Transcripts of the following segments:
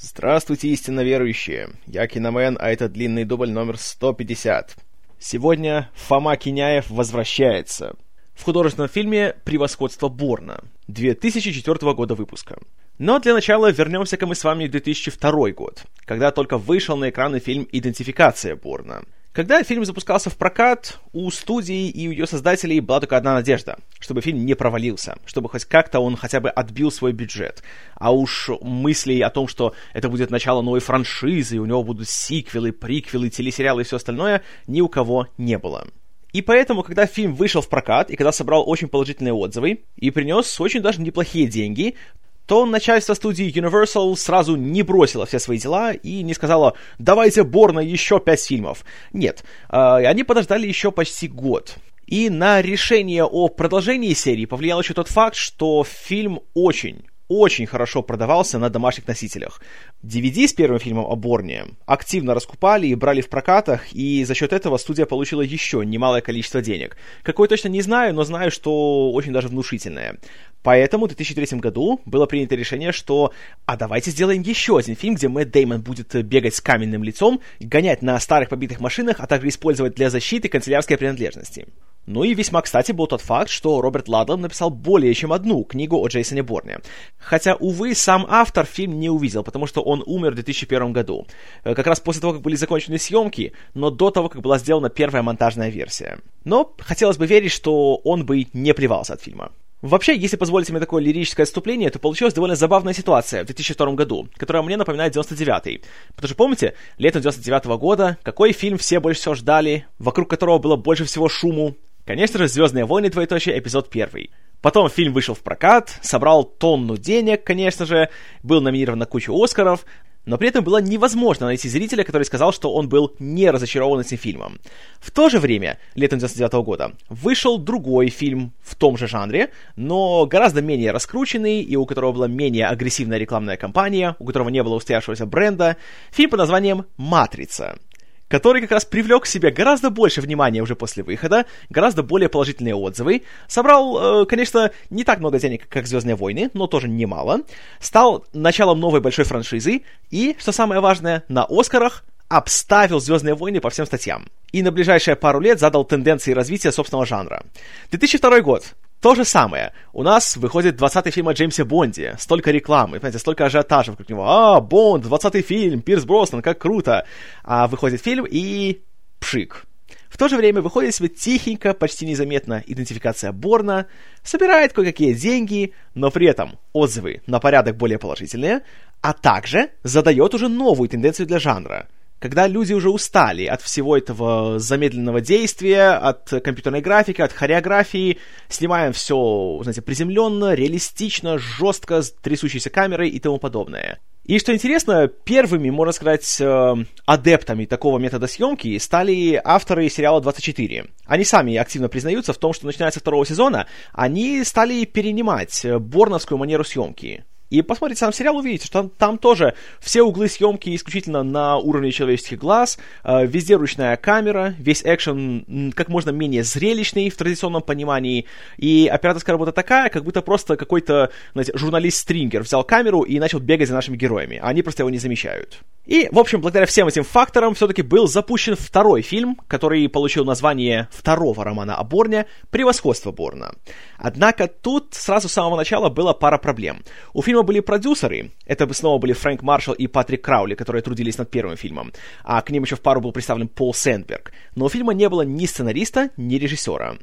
Здравствуйте, истинно верующие! Я Киномен, а это длинный дубль номер 150. Сегодня Фома Киняев возвращается. В художественном фильме «Превосходство Борна» 2004 года выпуска. Но для начала вернемся-ка мы с вами в 2002 год, когда только вышел на экраны фильм «Идентификация Борна», когда фильм запускался в прокат, у студии и у ее создателей была только одна надежда, чтобы фильм не провалился, чтобы хоть как-то он хотя бы отбил свой бюджет. А уж мыслей о том, что это будет начало новой франшизы, и у него будут сиквелы, приквелы, телесериалы и все остальное, ни у кого не было. И поэтому, когда фильм вышел в прокат, и когда собрал очень положительные отзывы, и принес очень даже неплохие деньги, то начальство студии Universal сразу не бросило все свои дела и не сказало «давайте Борна еще пять фильмов». Нет, э, они подождали еще почти год. И на решение о продолжении серии повлиял еще тот факт, что фильм очень, очень хорошо продавался на домашних носителях. DVD с первым фильмом о Борне активно раскупали и брали в прокатах, и за счет этого студия получила еще немалое количество денег. Какое точно не знаю, но знаю, что очень даже внушительное. Поэтому в 2003 году было принято решение, что а давайте сделаем еще один фильм, где Мэтт Деймон будет бегать с каменным лицом, гонять на старых побитых машинах, а также использовать для защиты канцелярские принадлежности. Ну и весьма кстати был тот факт, что Роберт Ладлан написал более чем одну книгу о Джейсоне Борне. Хотя, увы, сам автор фильм не увидел, потому что он умер в 2001 году. Э, как раз после того, как были закончены съемки, но до того, как была сделана первая монтажная версия. Но хотелось бы верить, что он бы не плевался от фильма. Вообще, если позволите мне такое лирическое отступление, то получилась довольно забавная ситуация в 2002 году, которая мне напоминает 99-й. Потому что помните, летом 99 -го года, какой фильм все больше всего ждали, вокруг которого было больше всего шуму? Конечно же, «Звездные войны», двоеточие, эпизод первый. Потом фильм вышел в прокат, собрал тонну денег, конечно же, был номинирован на кучу Оскаров, но при этом было невозможно найти зрителя, который сказал, что он был не разочарован этим фильмом. В то же время, летом 99 года, вышел другой фильм в том же жанре, но гораздо менее раскрученный, и у которого была менее агрессивная рекламная кампания, у которого не было устоявшегося бренда, фильм под названием «Матрица» который как раз привлек к себе гораздо больше внимания уже после выхода, гораздо более положительные отзывы, собрал, э, конечно, не так много денег, как «Звездные войны», но тоже немало, стал началом новой большой франшизы и, что самое важное, на «Оскарах» обставил «Звездные войны» по всем статьям. И на ближайшие пару лет задал тенденции развития собственного жанра. 2002 год. То же самое. У нас выходит 20-й фильм о Джеймсе Бонде. Столько рекламы, понимаете, столько ажиотажа вокруг него. А, Бонд, 20-й фильм, Пирс Броснан, как круто. А выходит фильм и... пшик. В то же время выходит себе тихенько, почти незаметно идентификация Борна, собирает кое-какие деньги, но при этом отзывы на порядок более положительные, а также задает уже новую тенденцию для жанра – когда люди уже устали от всего этого замедленного действия, от компьютерной графики, от хореографии, снимаем все, знаете, приземленно, реалистично, жестко, с трясущейся камерой и тому подобное. И что интересно, первыми, можно сказать, э, адептами такого метода съемки стали авторы сериала 24. Они сами активно признаются в том, что начиная со второго сезона они стали перенимать борновскую манеру съемки. И посмотрите сам сериал, увидите, что там, там тоже все углы съемки исключительно на уровне человеческих глаз, э, везде ручная камера, весь экшен как можно менее зрелищный в традиционном понимании, и операторская работа такая, как будто просто какой-то, знаете, журналист-стрингер взял камеру и начал бегать за нашими героями, а они просто его не замечают. И, в общем, благодаря всем этим факторам все-таки был запущен второй фильм, который получил название второго романа о Борне «Превосходство Борна». Однако тут сразу с самого начала была пара проблем. У фильма были продюсеры. Это снова были Фрэнк Маршалл и Патрик Краули, которые трудились над первым фильмом. А к ним еще в пару был представлен Пол Сэндберг. Но у фильма не было ни сценариста, ни режиссера.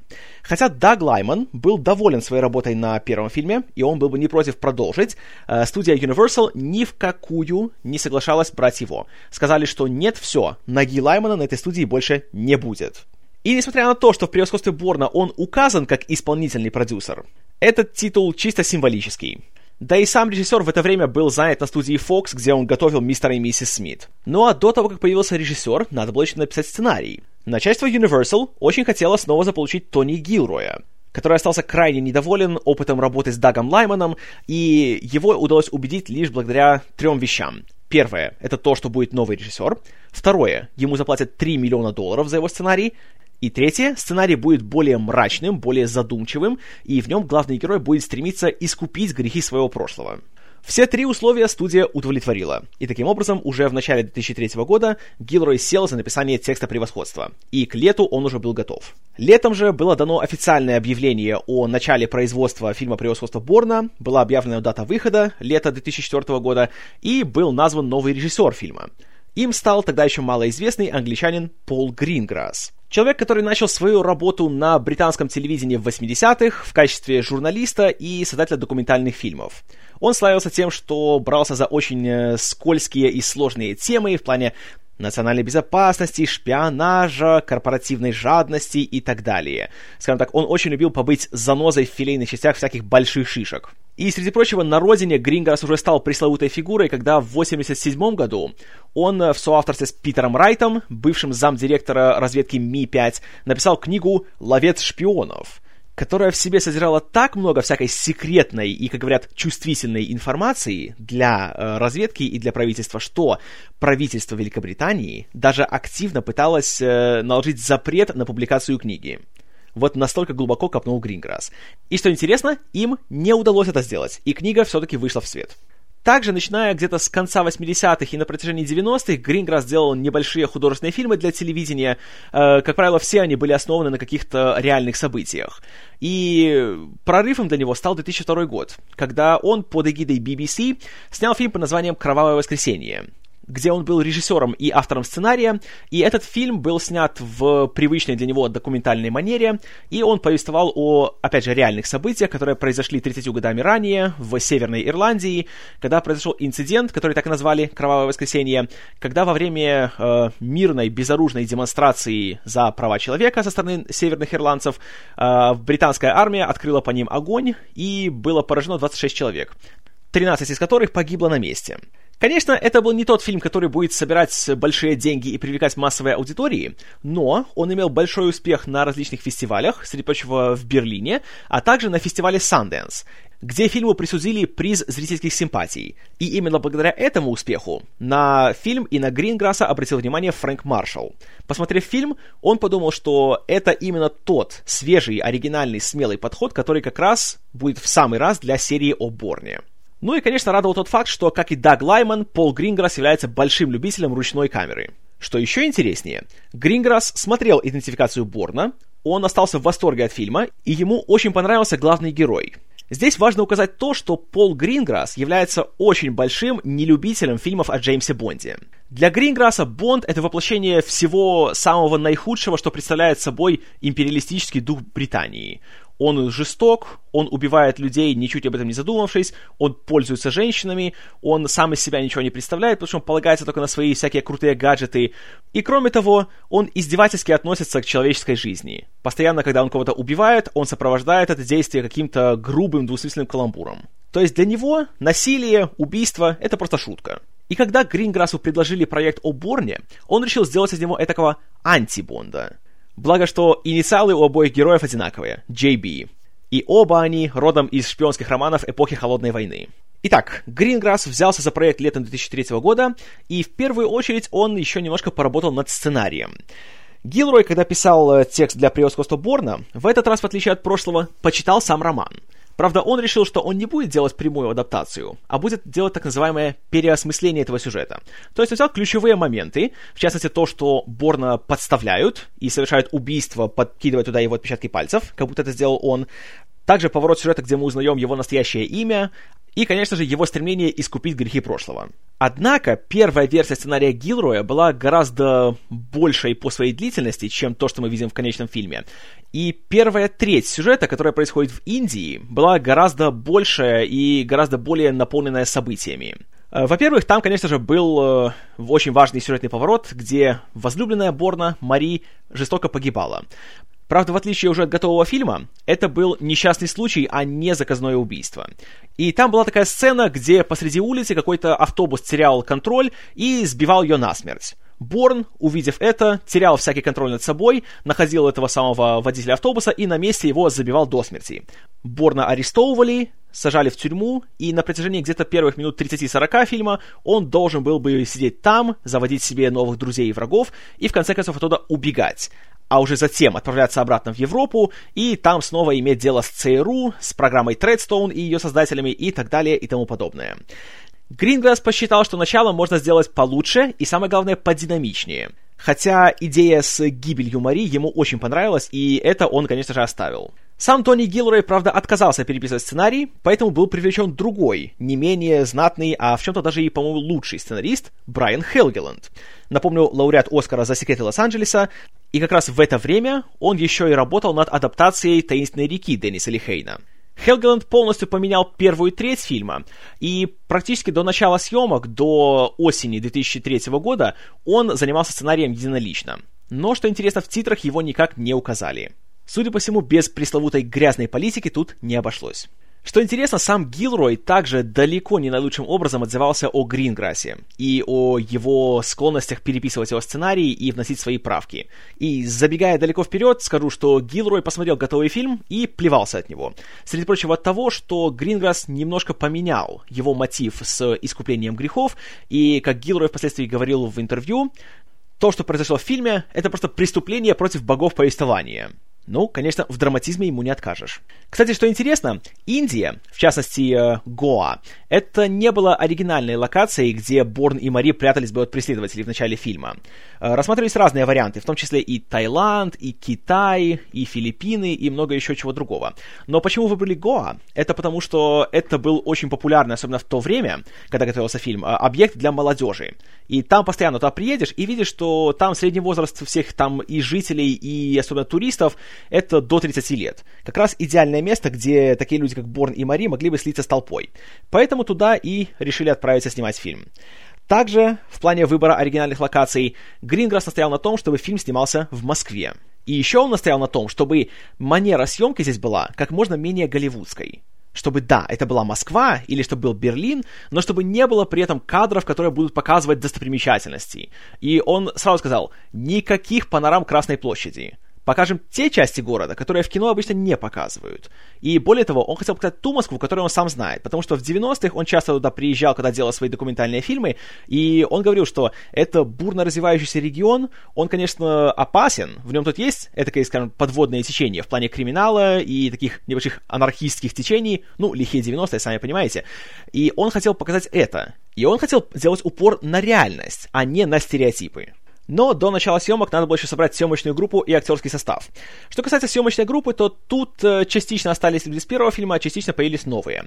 Хотя Даг Лайман был доволен своей работой на первом фильме, и он был бы не против продолжить, э, студия Universal ни в какую не соглашалась брать его. Сказали, что нет, все, ноги Лаймана на этой студии больше не будет. И несмотря на то, что в превосходстве Борна он указан как исполнительный продюсер, этот титул чисто символический. Да и сам режиссер в это время был занят на студии Fox, где он готовил мистера и миссис Смит. Ну а до того, как появился режиссер, надо было еще написать сценарий. Начальство Universal очень хотело снова заполучить Тони Гилроя, который остался крайне недоволен опытом работы с Дагом Лайманом, и его удалось убедить лишь благодаря трем вещам. Первое — это то, что будет новый режиссер. Второе — ему заплатят 3 миллиона долларов за его сценарий. И третье, сценарий будет более мрачным, более задумчивым, и в нем главный герой будет стремиться искупить грехи своего прошлого. Все три условия студия удовлетворила, и таким образом уже в начале 2003 года Гилрой сел за написание текста превосходства, и к лету он уже был готов. Летом же было дано официальное объявление о начале производства фильма «Превосходство Борна», была объявлена дата выхода, лето 2004 года, и был назван новый режиссер фильма. Им стал тогда еще малоизвестный англичанин Пол Гринграсс. Человек, который начал свою работу на британском телевидении в 80-х в качестве журналиста и создателя документальных фильмов. Он славился тем, что брался за очень э, скользкие и сложные темы в плане национальной безопасности, шпионажа, корпоративной жадности и так далее. Скажем так, он очень любил побыть занозой в филейных частях всяких больших шишек. И, среди прочего, на родине Гринграсс уже стал пресловутой фигурой, когда в 1987 году он в соавторстве с Питером Райтом, бывшим замдиректора разведки Ми-5, написал книгу «Ловец шпионов», которая в себе содержала так много всякой секретной и, как говорят, чувствительной информации для э, разведки и для правительства, что правительство Великобритании даже активно пыталось э, наложить запрет на публикацию книги. Вот настолько глубоко копнул Гринграсс. И что интересно, им не удалось это сделать, и книга все-таки вышла в свет. Также, начиная где-то с конца 80-х и на протяжении 90-х, Гринграсс делал небольшие художественные фильмы для телевидения. Э, как правило, все они были основаны на каких-то реальных событиях. И прорывом для него стал 2002 год, когда он под эгидой BBC снял фильм под названием «Кровавое воскресенье», где он был режиссером и автором сценария, и этот фильм был снят в привычной для него документальной манере, и он повествовал о, опять же, реальных событиях, которые произошли 30 годами ранее в Северной Ирландии, когда произошел инцидент, который так и назвали «Кровавое воскресенье», когда во время э, мирной, безоружной демонстрации за права человека со стороны северных ирландцев э, британская армия открыла по ним огонь, и было поражено 26 человек, 13 из которых погибло на месте. Конечно, это был не тот фильм, который будет собирать большие деньги и привлекать массовые аудитории, но он имел большой успех на различных фестивалях, среди прочего в Берлине, а также на фестивале Sundance, где фильму присудили приз зрительских симпатий. И именно благодаря этому успеху на фильм и на Гринграсса обратил внимание Фрэнк Маршалл. Посмотрев фильм, он подумал, что это именно тот свежий, оригинальный, смелый подход, который как раз будет в самый раз для серии о Борне. Ну и, конечно, радовал тот факт, что, как и Даг Лайман, Пол Гринграсс является большим любителем ручной камеры. Что еще интереснее, Гринграсс смотрел идентификацию Борна, он остался в восторге от фильма, и ему очень понравился главный герой. Здесь важно указать то, что Пол Гринграсс является очень большим нелюбителем фильмов о Джеймсе Бонде. Для Гринграсса Бонд — это воплощение всего самого наихудшего, что представляет собой империалистический дух Британии. Он жесток, он убивает людей, ничуть об этом не задумавшись, он пользуется женщинами, он сам из себя ничего не представляет, потому что он полагается только на свои всякие крутые гаджеты. И кроме того, он издевательски относится к человеческой жизни. Постоянно, когда он кого-то убивает, он сопровождает это действие каким-то грубым двусмысленным каламбуром. То есть для него насилие, убийство — это просто шутка. И когда Гринграссу предложили проект о Борне, он решил сделать из него этакого антибонда. Благо, что инициалы у обоих героев одинаковые — JB. И оба они родом из шпионских романов эпохи Холодной войны. Итак, Гринграсс взялся за проект летом 2003 года, и в первую очередь он еще немножко поработал над сценарием. Гилрой, когда писал э, текст для превосходства Борна, в этот раз, в отличие от прошлого, почитал сам роман — Правда, он решил, что он не будет делать прямую адаптацию, а будет делать так называемое переосмысление этого сюжета. То есть он взял ключевые моменты, в частности то, что Борна подставляют и совершают убийство, подкидывая туда его отпечатки пальцев, как будто это сделал он, также поворот сюжета, где мы узнаем его настоящее имя, и, конечно же, его стремление искупить грехи прошлого. Однако, первая версия сценария Гилроя была гораздо большей по своей длительности, чем то, что мы видим в конечном фильме. И первая треть сюжета, которая происходит в Индии, была гораздо большая и гораздо более наполненная событиями. Э, во-первых, там, конечно же, был э, очень важный сюжетный поворот, где возлюбленная Борна, Мари, жестоко погибала. Правда, в отличие уже от готового фильма, это был несчастный случай, а не заказное убийство. И там была такая сцена, где посреди улицы какой-то автобус терял контроль и сбивал ее насмерть. Борн, увидев это, терял всякий контроль над собой, находил этого самого водителя автобуса и на месте его забивал до смерти. Борна арестовывали, сажали в тюрьму, и на протяжении где-то первых минут 30-40 фильма он должен был бы сидеть там, заводить себе новых друзей и врагов, и в конце концов оттуда убегать. А уже затем отправляться обратно в Европу и там снова иметь дело с ЦРУ, с программой Тредстоун и ее создателями и так далее и тому подобное. Гринграсс посчитал, что начало можно сделать получше и, самое главное, подинамичнее. Хотя идея с гибелью Мари ему очень понравилась, и это он, конечно же, оставил. Сам Тони Гилрой, правда, отказался переписывать сценарий, поэтому был привлечен другой, не менее знатный, а в чем-то даже и, по-моему, лучший сценарист Брайан Хелгеланд. Напомню, лауреат Оскара за «Секреты Лос-Анджелеса», и как раз в это время он еще и работал над адаптацией «Таинственной реки» Денниса Лихейна. Хелгеланд полностью поменял первую треть фильма, и практически до начала съемок, до осени 2003 года, он занимался сценарием единолично. Но, что интересно, в титрах его никак не указали. Судя по всему, без пресловутой грязной политики тут не обошлось. Что интересно, сам Гилрой также далеко не наилучшим образом отзывался о Гринграссе и о его склонностях переписывать его сценарии и вносить свои правки. И забегая далеко вперед, скажу, что Гилрой посмотрел готовый фильм и плевался от него. Среди прочего от того, что Гринграсс немножко поменял его мотив с искуплением грехов, и, как Гилрой впоследствии говорил в интервью, то, что произошло в фильме, это просто преступление против богов повествования. Ну, конечно, в драматизме ему не откажешь. Кстати, что интересно, Индия, в частности э, Гоа, это не было оригинальной локацией, где Борн и Мари прятались бы от преследователей в начале фильма. Э, рассматривались разные варианты, в том числе и Таиланд, и Китай, и Филиппины, и много еще чего другого. Но почему выбрали Гоа? Это потому, что это был очень популярный, особенно в то время, когда готовился фильм, э, объект для молодежи. И там постоянно туда приедешь и видишь, что там средний возраст всех там и жителей, и особенно туристов – это до 30 лет. Как раз идеальное место, где такие люди, как Борн и Мари, могли бы слиться с толпой. Поэтому туда и решили отправиться снимать фильм. Также, в плане выбора оригинальных локаций, Гринграсс настоял на том, чтобы фильм снимался в Москве. И еще он настоял на том, чтобы манера съемки здесь была как можно менее голливудской. Чтобы, да, это была Москва или чтобы был Берлин, но чтобы не было при этом кадров, которые будут показывать достопримечательности. И он сразу сказал, никаких панорам Красной площади покажем те части города, которые в кино обычно не показывают. И более того, он хотел показать ту Москву, которую он сам знает, потому что в 90-х он часто туда приезжал, когда делал свои документальные фильмы, и он говорил, что это бурно развивающийся регион, он, конечно, опасен, в нем тут есть, это, скажем, подводное течение в плане криминала и таких небольших анархистских течений, ну, лихие 90-е, сами понимаете, и он хотел показать это, и он хотел сделать упор на реальность, а не на стереотипы. Но до начала съемок надо было еще собрать съемочную группу и актерский состав. Что касается съемочной группы, то тут э, частично остались люди с первого фильма, а частично появились новые.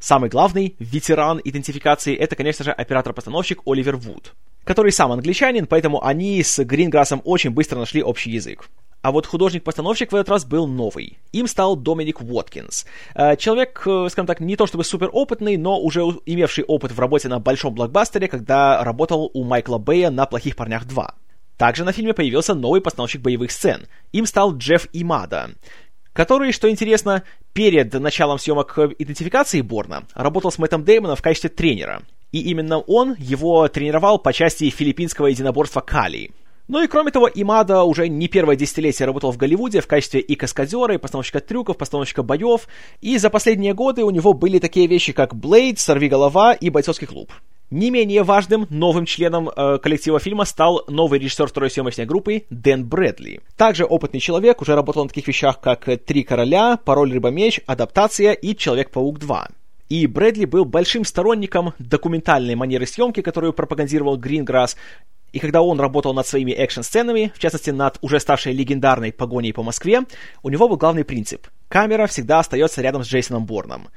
Самый главный ветеран идентификации это, конечно же, оператор-постановщик Оливер Вуд, который сам англичанин, поэтому они с Гринграссом очень быстро нашли общий язык. А вот художник-постановщик в этот раз был новый. Им стал Доминик Уоткинс. Э, человек, э, скажем так, не то чтобы супер опытный, но уже имевший опыт в работе на большом блокбастере, когда работал у Майкла Бэя на «Плохих парнях 2». Также на фильме появился новый постановщик боевых сцен. Им стал Джефф Имада, который, что интересно, перед началом съемок идентификации Борна работал с Мэттом Деймоном в качестве тренера. И именно он его тренировал по части филиппинского единоборства Кали. Ну и кроме того, Имада уже не первое десятилетие работал в Голливуде в качестве и каскадера, и постановщика трюков, постановщика боев, и за последние годы у него были такие вещи, как Блейд, Сорвиголова и Бойцовский клуб. Не менее важным новым членом э, коллектива фильма стал новый режиссер второй съемочной группы Дэн Брэдли. Также опытный человек, уже работал на таких вещах, как «Три короля», «Пароль рыба-меч», «Адаптация» и «Человек-паук 2». И Брэдли был большим сторонником документальной манеры съемки, которую пропагандировал Гринграсс, и когда он работал над своими экшн-сценами, в частности над уже ставшей легендарной погоней по Москве, у него был главный принцип. Камера всегда остается рядом с Джейсоном Борном.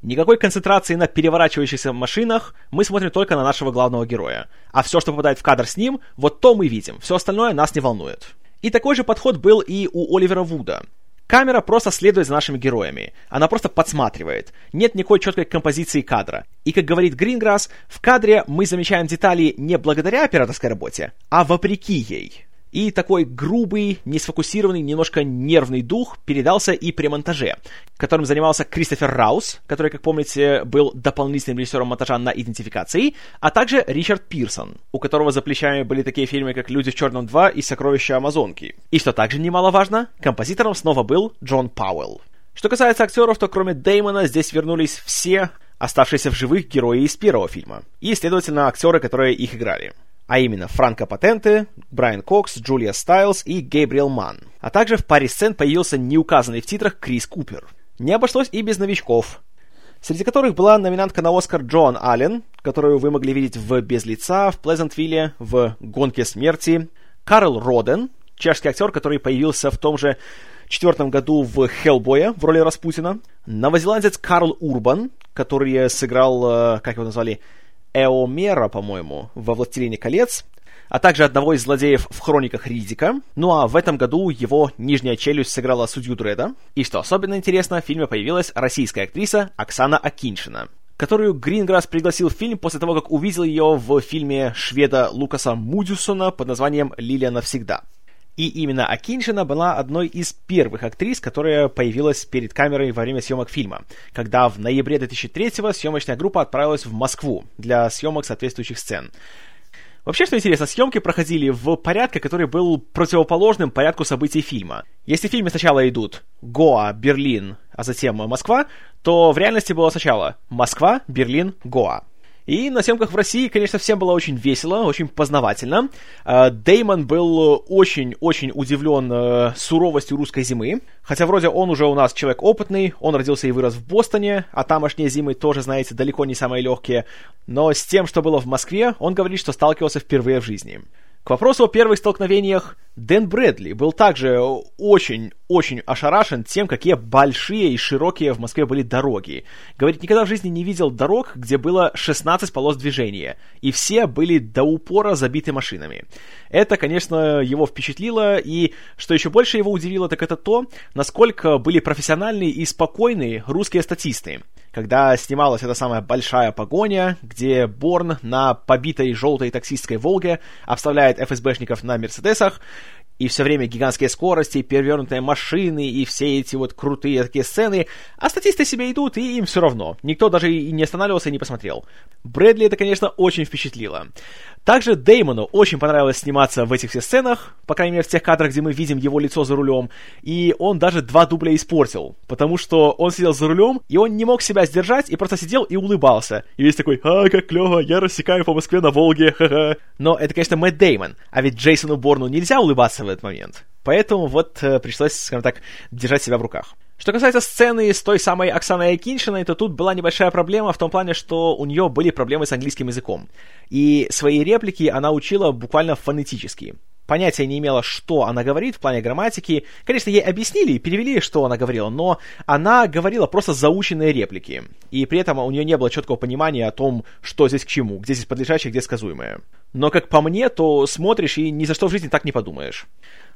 Никакой концентрации на переворачивающихся машинах, мы смотрим только на нашего главного героя. А все, что попадает в кадр с ним, вот то мы видим, все остальное нас не волнует. И такой же подход был и у Оливера Вуда. Камера просто следует за нашими героями. Она просто подсматривает. Нет никакой четкой композиции кадра. И, как говорит Гринграсс, в кадре мы замечаем детали не благодаря операторской работе, а вопреки ей. И такой грубый, несфокусированный, немножко нервный дух передался и при монтаже, которым занимался Кристофер Раус, который, как помните, был дополнительным режиссером монтажа на идентификации, а также Ричард Пирсон, у которого за плечами были такие фильмы, как «Люди в черном 2» и «Сокровища Амазонки». И что также немаловажно, композитором снова был Джон Пауэлл. Что касается актеров, то кроме Дэймона здесь вернулись все оставшиеся в живых герои из первого фильма, и, следовательно, актеры, которые их играли. А именно Франко Патенте, Брайан Кокс, Джулия Стайлз и Гейбриэл Ман. А также в паре сцен появился неуказанный в титрах Крис Купер. Не обошлось и без новичков. Среди которых была номинантка на Оскар Джоан Аллен, которую вы могли видеть в «Без лица», в «Плезентвилле», в «Гонке смерти», Карл Роден, чешский актер, который появился в том же четвертом году в «Хеллбое» в роли Распутина, новозеландец Карл Урбан, который сыграл, э, как его назвали, Эомера, по-моему, во «Властелине колец», а также одного из злодеев в хрониках Ридика. Ну а в этом году его нижняя челюсть сыграла судью Дреда. И что особенно интересно, в фильме появилась российская актриса Оксана Акиншина которую Гринграсс пригласил в фильм после того, как увидел ее в фильме шведа Лукаса Мудюсона под названием «Лилия навсегда». И именно Акиншина была одной из первых актрис, которая появилась перед камерой во время съемок фильма, когда в ноябре 2003-го съемочная группа отправилась в Москву для съемок соответствующих сцен. Вообще, что интересно, съемки проходили в порядке, который был противоположным порядку событий фильма. Если в фильме сначала идут Гоа, Берлин, а затем Москва, то в реальности было сначала Москва, Берлин, Гоа. И на съемках в России, конечно, всем было очень весело, очень познавательно. А, Деймон был очень-очень удивлен э, суровостью русской зимы. Хотя вроде он уже у нас человек опытный, он родился и вырос в Бостоне, а тамошние зимы тоже, знаете, далеко не самые легкие. Но с тем, что было в Москве, он говорит, что сталкивался впервые в жизни. К вопросу о первых столкновениях, Дэн Брэдли был также очень-очень ошарашен тем, какие большие и широкие в Москве были дороги. Говорит, никогда в жизни не видел дорог, где было 16 полос движения, и все были до упора забиты машинами. Это, конечно, его впечатлило, и что еще больше его удивило, так это то, насколько были профессиональные и спокойные русские статисты когда снималась эта самая большая погоня, где Борн на побитой желтой таксистской «Волге» обставляет ФСБшников на «Мерседесах», и все время гигантские скорости, перевернутые машины и все эти вот крутые такие сцены, а статисты себе идут, и им все равно. Никто даже и не останавливался и не посмотрел. Брэдли это, конечно, очень впечатлило. Также Деймону очень понравилось сниматься в этих всех сценах, по крайней мере в тех кадрах, где мы видим его лицо за рулем, и он даже два дубля испортил, потому что он сидел за рулем, и он не мог себя сдержать, и просто сидел и улыбался. И весь такой, а, как клево, я рассекаю по Москве на Волге, ха-ха. Но это, конечно, Мэтт Деймон, а ведь Джейсону Борну нельзя улыбаться в этот момент. Поэтому вот э, пришлось, скажем так, держать себя в руках. Что касается сцены с той самой Оксаной Акиншиной, то тут была небольшая проблема в том плане, что у нее были проблемы с английским языком. И свои реплики она учила буквально фонетически понятия не имела, что она говорит в плане грамматики. Конечно, ей объяснили и перевели, что она говорила, но она говорила просто заученные реплики. И при этом у нее не было четкого понимания о том, что здесь к чему, где здесь подлежащее, где сказуемое. Но, как по мне, то смотришь и ни за что в жизни так не подумаешь.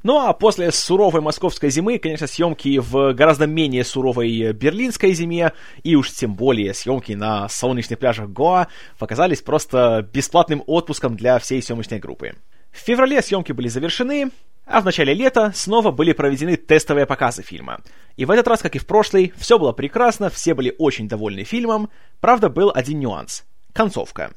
Ну а после суровой московской зимы, конечно, съемки в гораздо менее суровой берлинской зиме, и уж тем более съемки на солнечных пляжах Гоа, показались просто бесплатным отпуском для всей съемочной группы. В феврале съемки были завершены, а в начале лета снова были проведены тестовые показы фильма. И в этот раз, как и в прошлый, все было прекрасно, все были очень довольны фильмом, правда был один нюанс – концовка.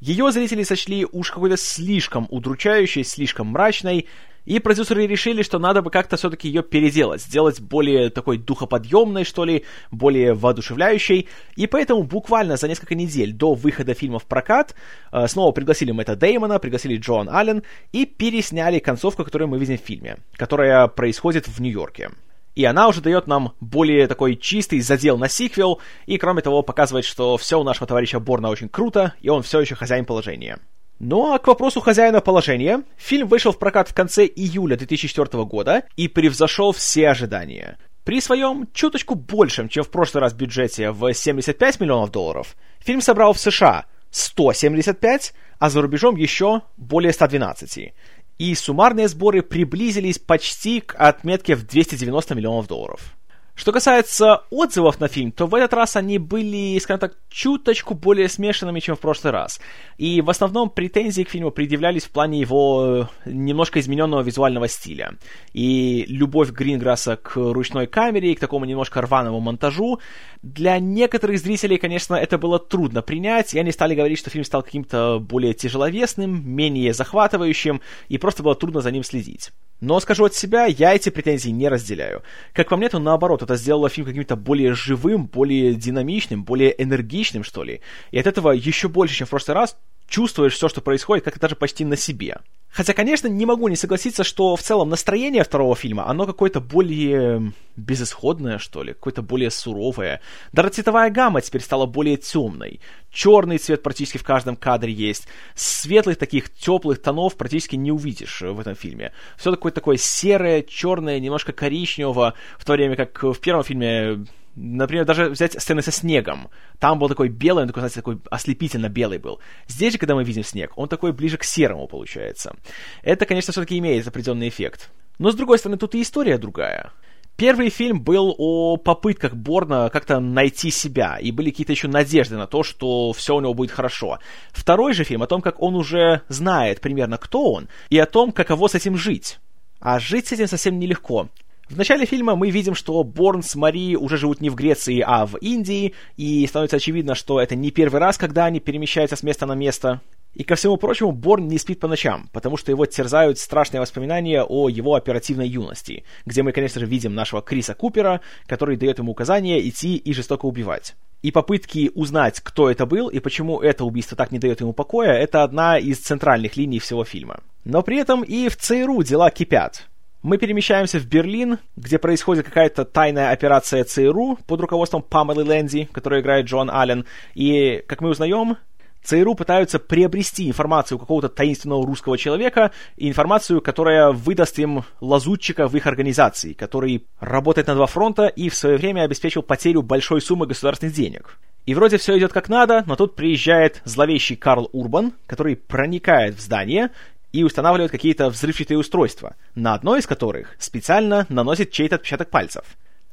Ее зрители сочли уж какой-то слишком удручающей, слишком мрачной, и продюсеры решили, что надо бы как-то все-таки ее переделать, сделать более такой духоподъемной, что ли, более воодушевляющей. И поэтому буквально за несколько недель до выхода фильма в прокат э, снова пригласили Мэтта Деймона, пригласили Джоан Аллен и пересняли концовку, которую мы видим в фильме, которая происходит в Нью-Йорке. И она уже дает нам более такой чистый задел на сиквел, и кроме того показывает, что все у нашего товарища Борна очень круто, и он все еще хозяин положения. Ну а к вопросу хозяина положения, фильм вышел в прокат в конце июля 2004 года и превзошел все ожидания. При своем чуточку большем, чем в прошлый раз бюджете в 75 миллионов долларов, фильм собрал в США 175, а за рубежом еще более 112. И суммарные сборы приблизились почти к отметке в 290 миллионов долларов. Что касается отзывов на фильм, то в этот раз они были, скажем так, чуточку более смешанными, чем в прошлый раз. И в основном претензии к фильму предъявлялись в плане его э, немножко измененного визуального стиля. И любовь Гринграсса к ручной камере и к такому немножко рваному монтажу. Для некоторых зрителей, конечно, это было трудно принять, и они стали говорить, что фильм стал каким-то более тяжеловесным, менее захватывающим, и просто было трудно за ним следить. Но скажу от себя, я эти претензии не разделяю. Как по мне, то наоборот, это сделало фильм каким-то более живым, более динамичным, более энергичным, что ли. И от этого еще больше, чем в прошлый раз, чувствуешь все, что происходит, как даже почти на себе. Хотя, конечно, не могу не согласиться, что в целом настроение второго фильма, оно какое-то более безысходное, что ли, какое-то более суровое. Даже цветовая гамма теперь стала более темной. Черный цвет практически в каждом кадре есть. Светлых таких теплых тонов практически не увидишь в этом фильме. Все такое такое серое, черное, немножко коричневого, в то время как в первом фильме Например, даже взять сцены со снегом. Там был такой белый, он такой, знаете, такой ослепительно белый был. Здесь же, когда мы видим снег, он такой ближе к серому получается. Это, конечно, все-таки имеет определенный эффект. Но, с другой стороны, тут и история другая. Первый фильм был о попытках Борна как-то найти себя, и были какие-то еще надежды на то, что все у него будет хорошо. Второй же фильм о том, как он уже знает примерно, кто он, и о том, каково с этим жить. А жить с этим совсем нелегко. В начале фильма мы видим, что Борн с Мари уже живут не в Греции, а в Индии, и становится очевидно, что это не первый раз, когда они перемещаются с места на место. И ко всему прочему, Борн не спит по ночам, потому что его терзают страшные воспоминания о его оперативной юности, где мы, конечно же, видим нашего Криса Купера, который дает ему указания идти и жестоко убивать. И попытки узнать, кто это был и почему это убийство так не дает ему покоя, это одна из центральных линий всего фильма. Но при этом и в ЦРУ дела кипят. Мы перемещаемся в Берлин, где происходит какая-то тайная операция ЦРУ под руководством Памелы Лэнди, которую играет Джон Аллен. И, как мы узнаем, ЦРУ пытаются приобрести информацию у какого-то таинственного русского человека, и информацию, которая выдаст им лазутчика в их организации, который работает на два фронта и в свое время обеспечил потерю большой суммы государственных денег. И вроде все идет как надо, но тут приезжает зловещий Карл Урбан, который проникает в здание и устанавливают какие-то взрывчатые устройства, на одно из которых специально наносит чей-то отпечаток пальцев.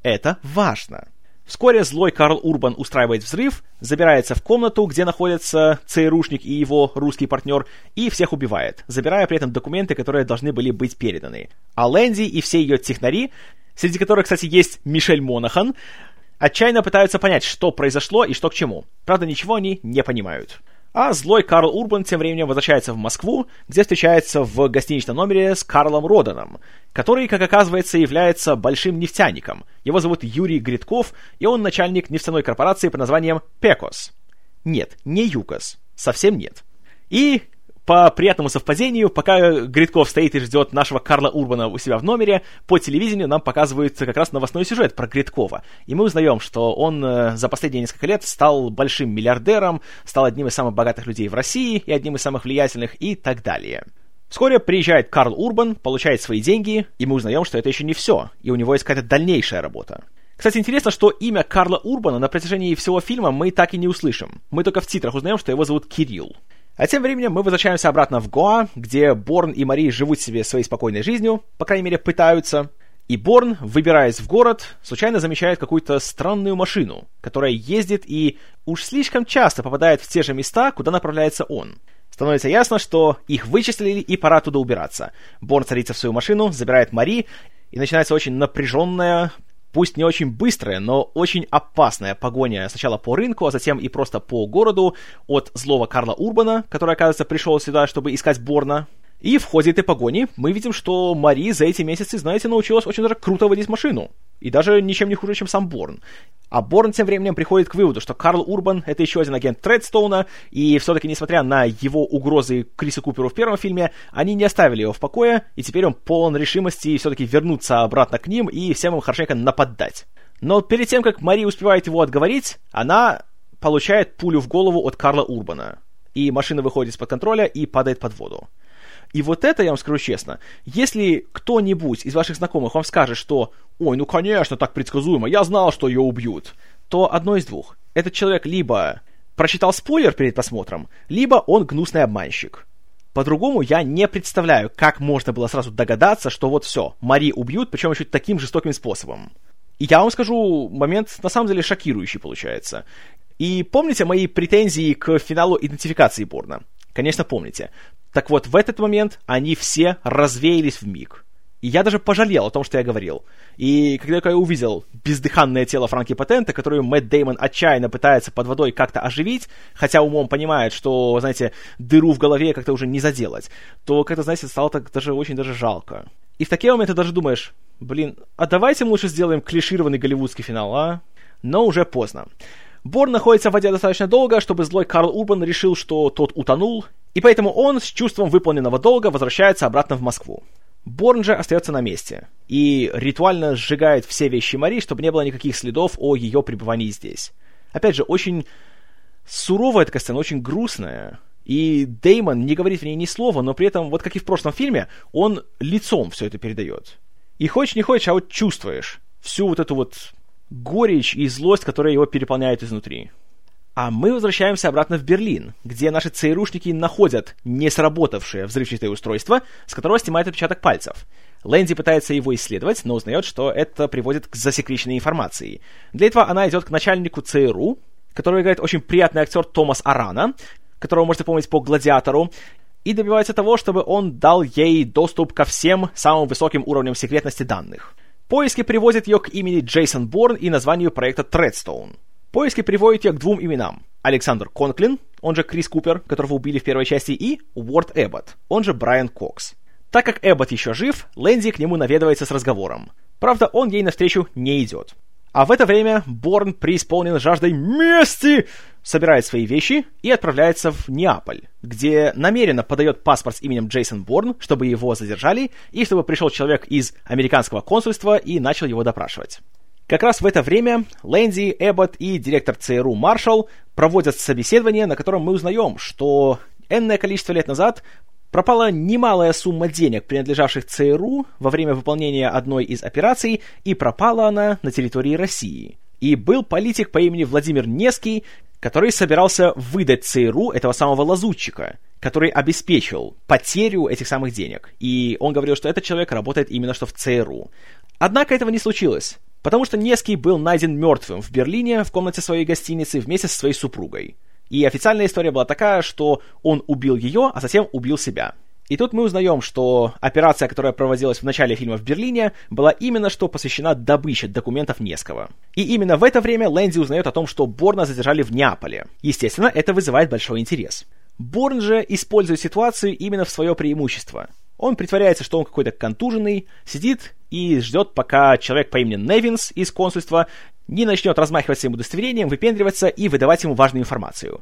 Это важно. Вскоре злой Карл Урбан устраивает взрыв, забирается в комнату, где находится ЦРУшник и его русский партнер, и всех убивает, забирая при этом документы, которые должны были быть переданы. А Лэнди и все ее технари, среди которых, кстати, есть Мишель Монахан, отчаянно пытаются понять, что произошло и что к чему. Правда, ничего они не понимают. А злой Карл Урбан тем временем возвращается в Москву, где встречается в гостиничном номере с Карлом Роданом, который, как оказывается, является большим нефтяником. Его зовут Юрий Гридков, и он начальник нефтяной корпорации под названием Пекос. Нет, не ЮКОС. Совсем нет. И по приятному совпадению, пока Гридков стоит и ждет нашего Карла Урбана у себя в номере, по телевидению нам показывается как раз новостной сюжет про Гридкова. И мы узнаем, что он э, за последние несколько лет стал большим миллиардером, стал одним из самых богатых людей в России и одним из самых влиятельных и так далее. Вскоре приезжает Карл Урбан, получает свои деньги, и мы узнаем, что это еще не все, и у него есть какая-то дальнейшая работа. Кстати, интересно, что имя Карла Урбана на протяжении всего фильма мы так и не услышим. Мы только в титрах узнаем, что его зовут Кирилл. А тем временем мы возвращаемся обратно в Гоа, где Борн и Мари живут себе своей спокойной жизнью, по крайней мере пытаются. И Борн, выбираясь в город, случайно замечает какую-то странную машину, которая ездит и уж слишком часто попадает в те же места, куда направляется он. Становится ясно, что их вычислили и пора туда убираться. Борн садится в свою машину, забирает Мари, и начинается очень напряженная, пусть не очень быстрая, но очень опасная погоня сначала по рынку, а затем и просто по городу от злого Карла Урбана, который, оказывается, пришел сюда, чтобы искать Борна, и в ходе этой погони мы видим, что Мари за эти месяцы, знаете, научилась очень даже круто водить машину. И даже ничем не хуже, чем сам Борн. А Борн тем временем приходит к выводу, что Карл Урбан — это еще один агент Тредстоуна, и все-таки, несмотря на его угрозы Криса Куперу в первом фильме, они не оставили его в покое, и теперь он полон решимости все-таки вернуться обратно к ним и всем им хорошенько нападать. Но перед тем, как Мари успевает его отговорить, она получает пулю в голову от Карла Урбана. И машина выходит из-под контроля и падает под воду. И вот это, я вам скажу честно, если кто-нибудь из ваших знакомых вам скажет, что «Ой, ну конечно, так предсказуемо, я знал, что ее убьют», то одно из двух. Этот человек либо прочитал спойлер перед просмотром, либо он гнусный обманщик. По-другому я не представляю, как можно было сразу догадаться, что вот все, Мари убьют, причем еще таким жестоким способом. И я вам скажу, момент на самом деле шокирующий получается. И помните мои претензии к финалу идентификации Борна? Конечно, помните. Так вот, в этот момент они все развеялись в миг. И я даже пожалел о том, что я говорил. И когда я увидел бездыханное тело Франки Патента, которое Мэтт Деймон отчаянно пытается под водой как-то оживить, хотя умом понимает, что, знаете, дыру в голове как-то уже не заделать, то как-то, знаете, стало так даже очень даже жалко. И в такие моменты даже думаешь, блин, а давайте мы лучше сделаем клишированный голливудский финал, а? Но уже поздно. Борн находится в воде достаточно долго, чтобы злой Карл Урбан решил, что тот утонул, и поэтому он с чувством выполненного долга возвращается обратно в Москву. Борн же остается на месте и ритуально сжигает все вещи Мари, чтобы не было никаких следов о ее пребывании здесь. Опять же, очень суровая такая сцена, очень грустная. И Деймон не говорит в ней ни слова, но при этом, вот как и в прошлом фильме, он лицом все это передает. И хочешь не хочешь, а вот чувствуешь всю вот эту вот горечь и злость, которая его переполняет изнутри. А мы возвращаемся обратно в Берлин, где наши ЦРУшники находят не сработавшее взрывчатое устройство, с которого снимают отпечаток пальцев. Лэнди пытается его исследовать, но узнает, что это приводит к засекреченной информации. Для этого она идет к начальнику ЦРУ, который играет очень приятный актер Томас Арана, которого можете помнить по «Гладиатору», и добивается того, чтобы он дал ей доступ ко всем самым высоким уровням секретности данных. Поиски приводят ее к имени Джейсон Борн и названию проекта Тредстоун. Поиски приводят ее к двум именам. Александр Конклин, он же Крис Купер, которого убили в первой части, и Уорд Эббот, он же Брайан Кокс. Так как Эббот еще жив, Лэнди к нему наведывается с разговором. Правда, он ей навстречу не идет. А в это время Борн, преисполнен жаждой мести, собирает свои вещи и отправляется в Неаполь, где намеренно подает паспорт с именем Джейсон Борн, чтобы его задержали, и чтобы пришел человек из американского консульства и начал его допрашивать. Как раз в это время Лэнди, Эббот и директор ЦРУ Маршалл проводят собеседование, на котором мы узнаем, что энное количество лет назад пропала немалая сумма денег, принадлежавших ЦРУ во время выполнения одной из операций, и пропала она на территории России. И был политик по имени Владимир Неский, который собирался выдать ЦРУ этого самого лазутчика, который обеспечил потерю этих самых денег. И он говорил, что этот человек работает именно что в ЦРУ. Однако этого не случилось, потому что Неский был найден мертвым в Берлине в комнате своей гостиницы вместе со своей супругой. И официальная история была такая, что он убил ее, а затем убил себя. И тут мы узнаем, что операция, которая проводилась в начале фильма в Берлине, была именно что посвящена добыче документов Неского. И именно в это время Лэнди узнает о том, что Борна задержали в Неаполе. Естественно, это вызывает большой интерес. Борн же использует ситуацию именно в свое преимущество. Он притворяется, что он какой-то контуженный, сидит и ждет, пока человек по имени Невинс из консульства не начнет размахивать своим удостоверением, выпендриваться и выдавать ему важную информацию.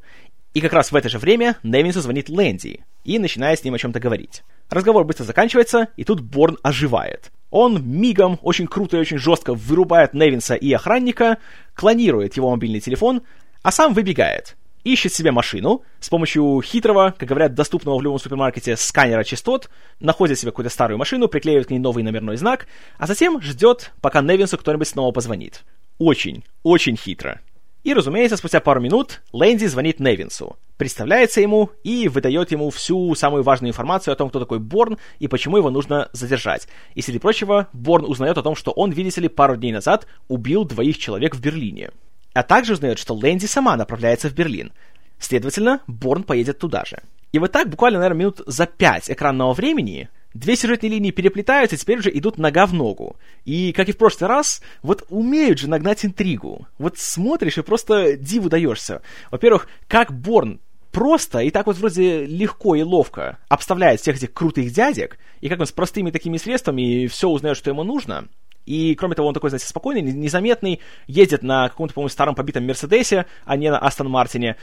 И как раз в это же время Невинсу звонит Лэнди и начинает с ним о чем-то говорить. Разговор быстро заканчивается, и тут Борн оживает. Он мигом, очень круто и очень жестко вырубает Невинса и охранника, клонирует его мобильный телефон, а сам выбегает. Ищет себе машину с помощью хитрого, как говорят, доступного в любом супермаркете сканера частот, находит себе какую-то старую машину, приклеивает к ней новый номерной знак, а затем ждет, пока Невинсу кто-нибудь снова позвонит. Очень, очень хитро. И, разумеется, спустя пару минут Лэнди звонит Невинсу, представляется ему и выдает ему всю самую важную информацию о том, кто такой Борн и почему его нужно задержать. И, среди прочего, Борн узнает о том, что он, видите ли, пару дней назад убил двоих человек в Берлине. А также узнает, что Лэнди сама направляется в Берлин. Следовательно, Борн поедет туда же. И вот так, буквально, наверное, минут за пять экранного времени Две сюжетные линии переплетаются, теперь уже идут нога в ногу. И, как и в прошлый раз, вот умеют же нагнать интригу. Вот смотришь и просто диву даешься. Во-первых, как Борн просто и так вот вроде легко и ловко обставляет всех этих крутых дядек, и как он с простыми такими средствами все узнает, что ему нужно. И, кроме того, он такой, знаете, спокойный, незаметный, едет на каком-то, по-моему, старом побитом Мерседесе, а не на Астон Мартине.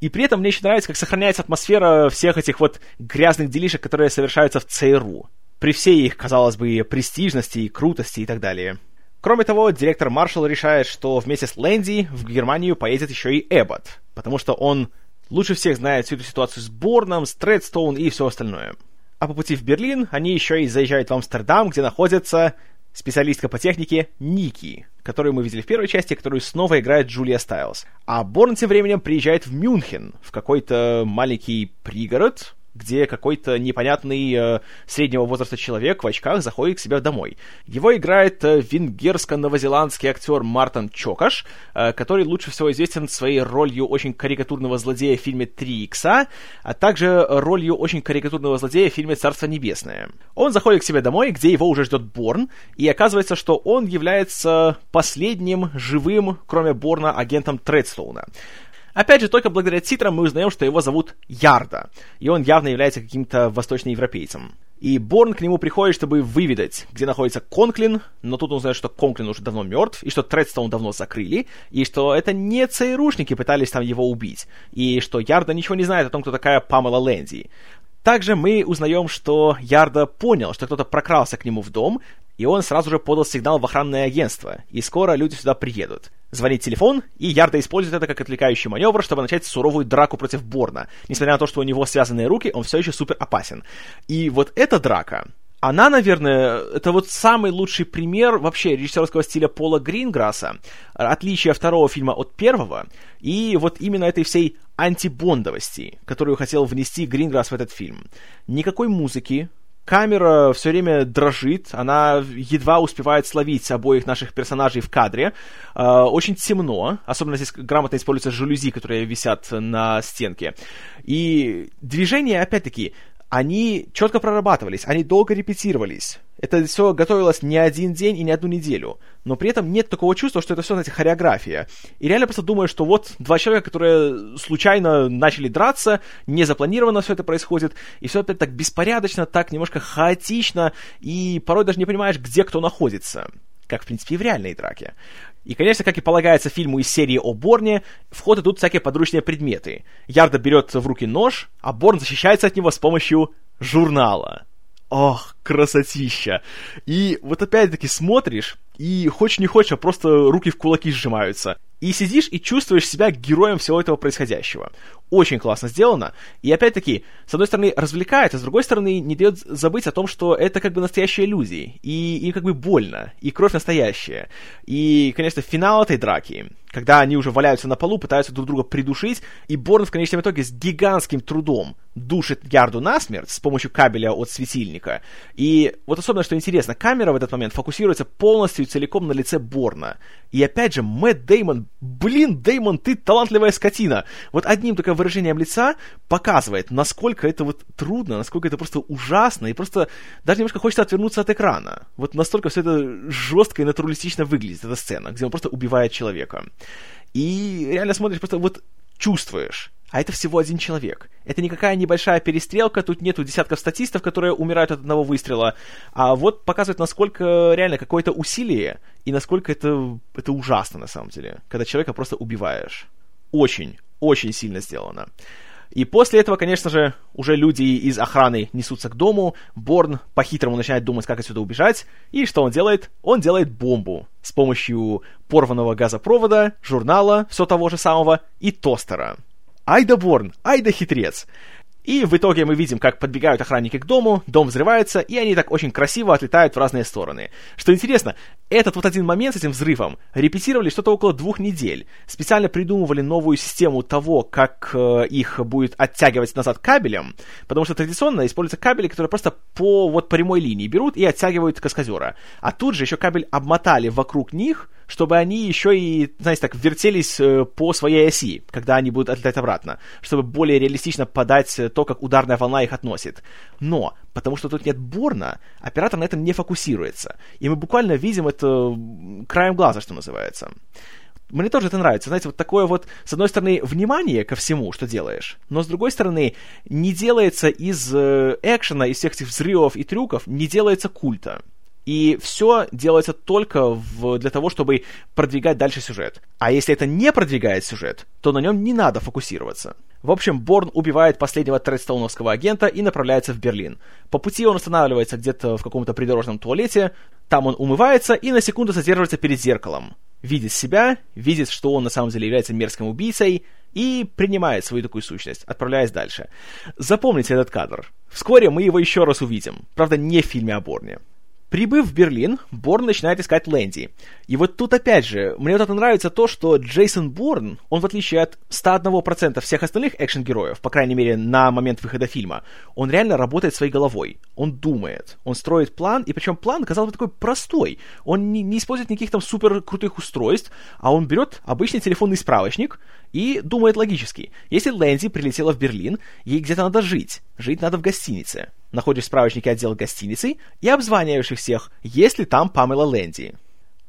И при этом мне еще нравится, как сохраняется атмосфера всех этих вот грязных делишек, которые совершаются в ЦРУ. При всей их, казалось бы, престижности и крутости и так далее. Кроме того, директор Маршалл решает, что вместе с Лэнди в Германию поедет еще и Эббот, потому что он лучше всех знает всю эту ситуацию с Борном, с Тредстоун и все остальное. А по пути в Берлин они еще и заезжают в Амстердам, где находится специалистка по технике Ники, которую мы видели в первой части, которую снова играет Джулия Стайлз. А Борн тем временем приезжает в Мюнхен, в какой-то маленький пригород, где какой-то непонятный э, среднего возраста человек в очках заходит к себе домой. Его играет э, венгерско-новозеландский актер Мартин Чокаш, э, который лучше всего известен своей ролью очень карикатурного злодея в фильме «Три икса», а также ролью очень карикатурного злодея в фильме «Царство небесное». Он заходит к себе домой, где его уже ждет Борн, и оказывается, что он является последним живым, кроме Борна, агентом Тредстоуна. Опять же, только благодаря титрам мы узнаем, что его зовут Ярда, и он явно является каким-то восточноевропейцем. И Борн к нему приходит, чтобы выведать, где находится Конклин, но тут он узнает, что Конклин уже давно мертв, и что Тредстоун давно закрыли, и что это не ЦРУшники пытались там его убить, и что Ярда ничего не знает о том, кто такая Памела Лэнди. Также мы узнаем, что Ярда понял, что кто-то прокрался к нему в дом, и он сразу же подал сигнал в охранное агентство, и скоро люди сюда приедут. Звонит телефон, и Ярда использует это как отвлекающий маневр, чтобы начать суровую драку против Борна. Несмотря на то, что у него связанные руки, он все еще супер опасен. И вот эта драка, она, наверное, это вот самый лучший пример вообще режиссерского стиля Пола Гринграсса, отличие второго фильма от первого, и вот именно этой всей антибондовости, которую хотел внести Гринграсс в этот фильм. Никакой музыки, камера все время дрожит, она едва успевает словить обоих наших персонажей в кадре. Э, очень темно, особенно здесь грамотно используются жалюзи, которые висят на стенке. И движения, опять-таки, они четко прорабатывались, они долго репетировались. Это все готовилось не один день и не одну неделю. Но при этом нет такого чувства, что это все, знаете, хореография. И реально просто думаю, что вот два человека, которые случайно начали драться, не запланированно все это происходит, и все опять так беспорядочно, так немножко хаотично, и порой даже не понимаешь, где кто находится как, в принципе, и в реальной драке. И, конечно, как и полагается фильму из серии о Борне, в ход идут всякие подручные предметы. Ярда берет в руки нож, а Борн защищается от него с помощью журнала. Ох, красотища! И вот опять-таки смотришь, и хочешь не хочешь, а просто руки в кулаки сжимаются. И сидишь и чувствуешь себя героем всего этого происходящего. Очень классно сделано. И опять-таки, с одной стороны, развлекает, а с другой стороны, не дает забыть о том, что это как бы настоящие люди. И им как бы больно. И кровь настоящая. И, конечно, финал этой драки, когда они уже валяются на полу, пытаются друг друга придушить, и Борн в конечном итоге с гигантским трудом душит Ярду насмерть с помощью кабеля от светильника. И вот особенно, что интересно, камера в этот момент фокусируется полностью и целиком на лице Борна. И опять же, Мэтт Деймон, блин, Деймон, ты талантливая скотина. Вот одним только выражением лица показывает, насколько это вот трудно, насколько это просто ужасно, и просто даже немножко хочется отвернуться от экрана. Вот настолько все это жестко и натуралистично выглядит, эта сцена, где он просто убивает человека. И реально смотришь, просто вот чувствуешь. А это всего один человек. Это никакая небольшая перестрелка, тут нету десятков статистов, которые умирают от одного выстрела. А вот показывает, насколько реально какое-то усилие, и насколько это, это ужасно на самом деле, когда человека просто убиваешь. Очень, очень сильно сделано. И после этого, конечно же, уже люди из охраны несутся к дому, Борн по-хитрому начинает думать, как отсюда убежать, и что он делает? Он делает бомбу с помощью порванного газопровода, журнала, все того же самого, и тостера. Айда Борн, айда хитрец! И в итоге мы видим, как подбегают охранники к дому, дом взрывается, и они так очень красиво отлетают в разные стороны. Что интересно, этот вот один момент с этим взрывом репетировали что-то около двух недель. Специально придумывали новую систему того, как э, их будет оттягивать назад кабелем, потому что традиционно используются кабели, которые просто по вот прямой линии берут и оттягивают каскадера. А тут же еще кабель обмотали вокруг них, чтобы они еще и, знаете, так, вертелись э, по своей оси, когда они будут отлетать обратно, чтобы более реалистично подать э, то, как ударная волна их относит. Но, потому что тут нет Борна, оператор на этом не фокусируется. И мы буквально видим это краем глаза, что называется. Мне тоже это нравится. Знаете, вот такое вот, с одной стороны, внимание ко всему, что делаешь, но с другой стороны, не делается из э, экшена, из всех этих взрывов и трюков, не делается культа. И все делается только в, для того, чтобы продвигать дальше сюжет. А если это не продвигает сюжет, то на нем не надо фокусироваться. В общем, Борн убивает последнего Тредстоуновского агента и направляется в Берлин. По пути он останавливается где-то в каком-то придорожном туалете, там он умывается и на секунду задерживается перед зеркалом. Видит себя, видит, что он на самом деле является мерзким убийцей, и принимает свою такую сущность, отправляясь дальше. Запомните этот кадр. Вскоре мы его еще раз увидим. Правда, не в фильме о Борне. Прибыв в Берлин, Борн начинает искать Лэнди. И вот тут опять же, мне вот это нравится то, что Джейсон Борн, он в отличие от 101% всех остальных экшен-героев, по крайней мере, на момент выхода фильма, он реально работает своей головой. Он думает, он строит план, и причем план, казалось бы, такой простой. Он не, не использует никаких там супер крутых устройств, а он берет обычный телефонный справочник и думает логически. Если Лэнди прилетела в Берлин, ей где-то надо жить. Жить надо в гостинице находишь в справочнике отдел гостиницы и обзваниваешь их всех, ли там Памела Лэнди.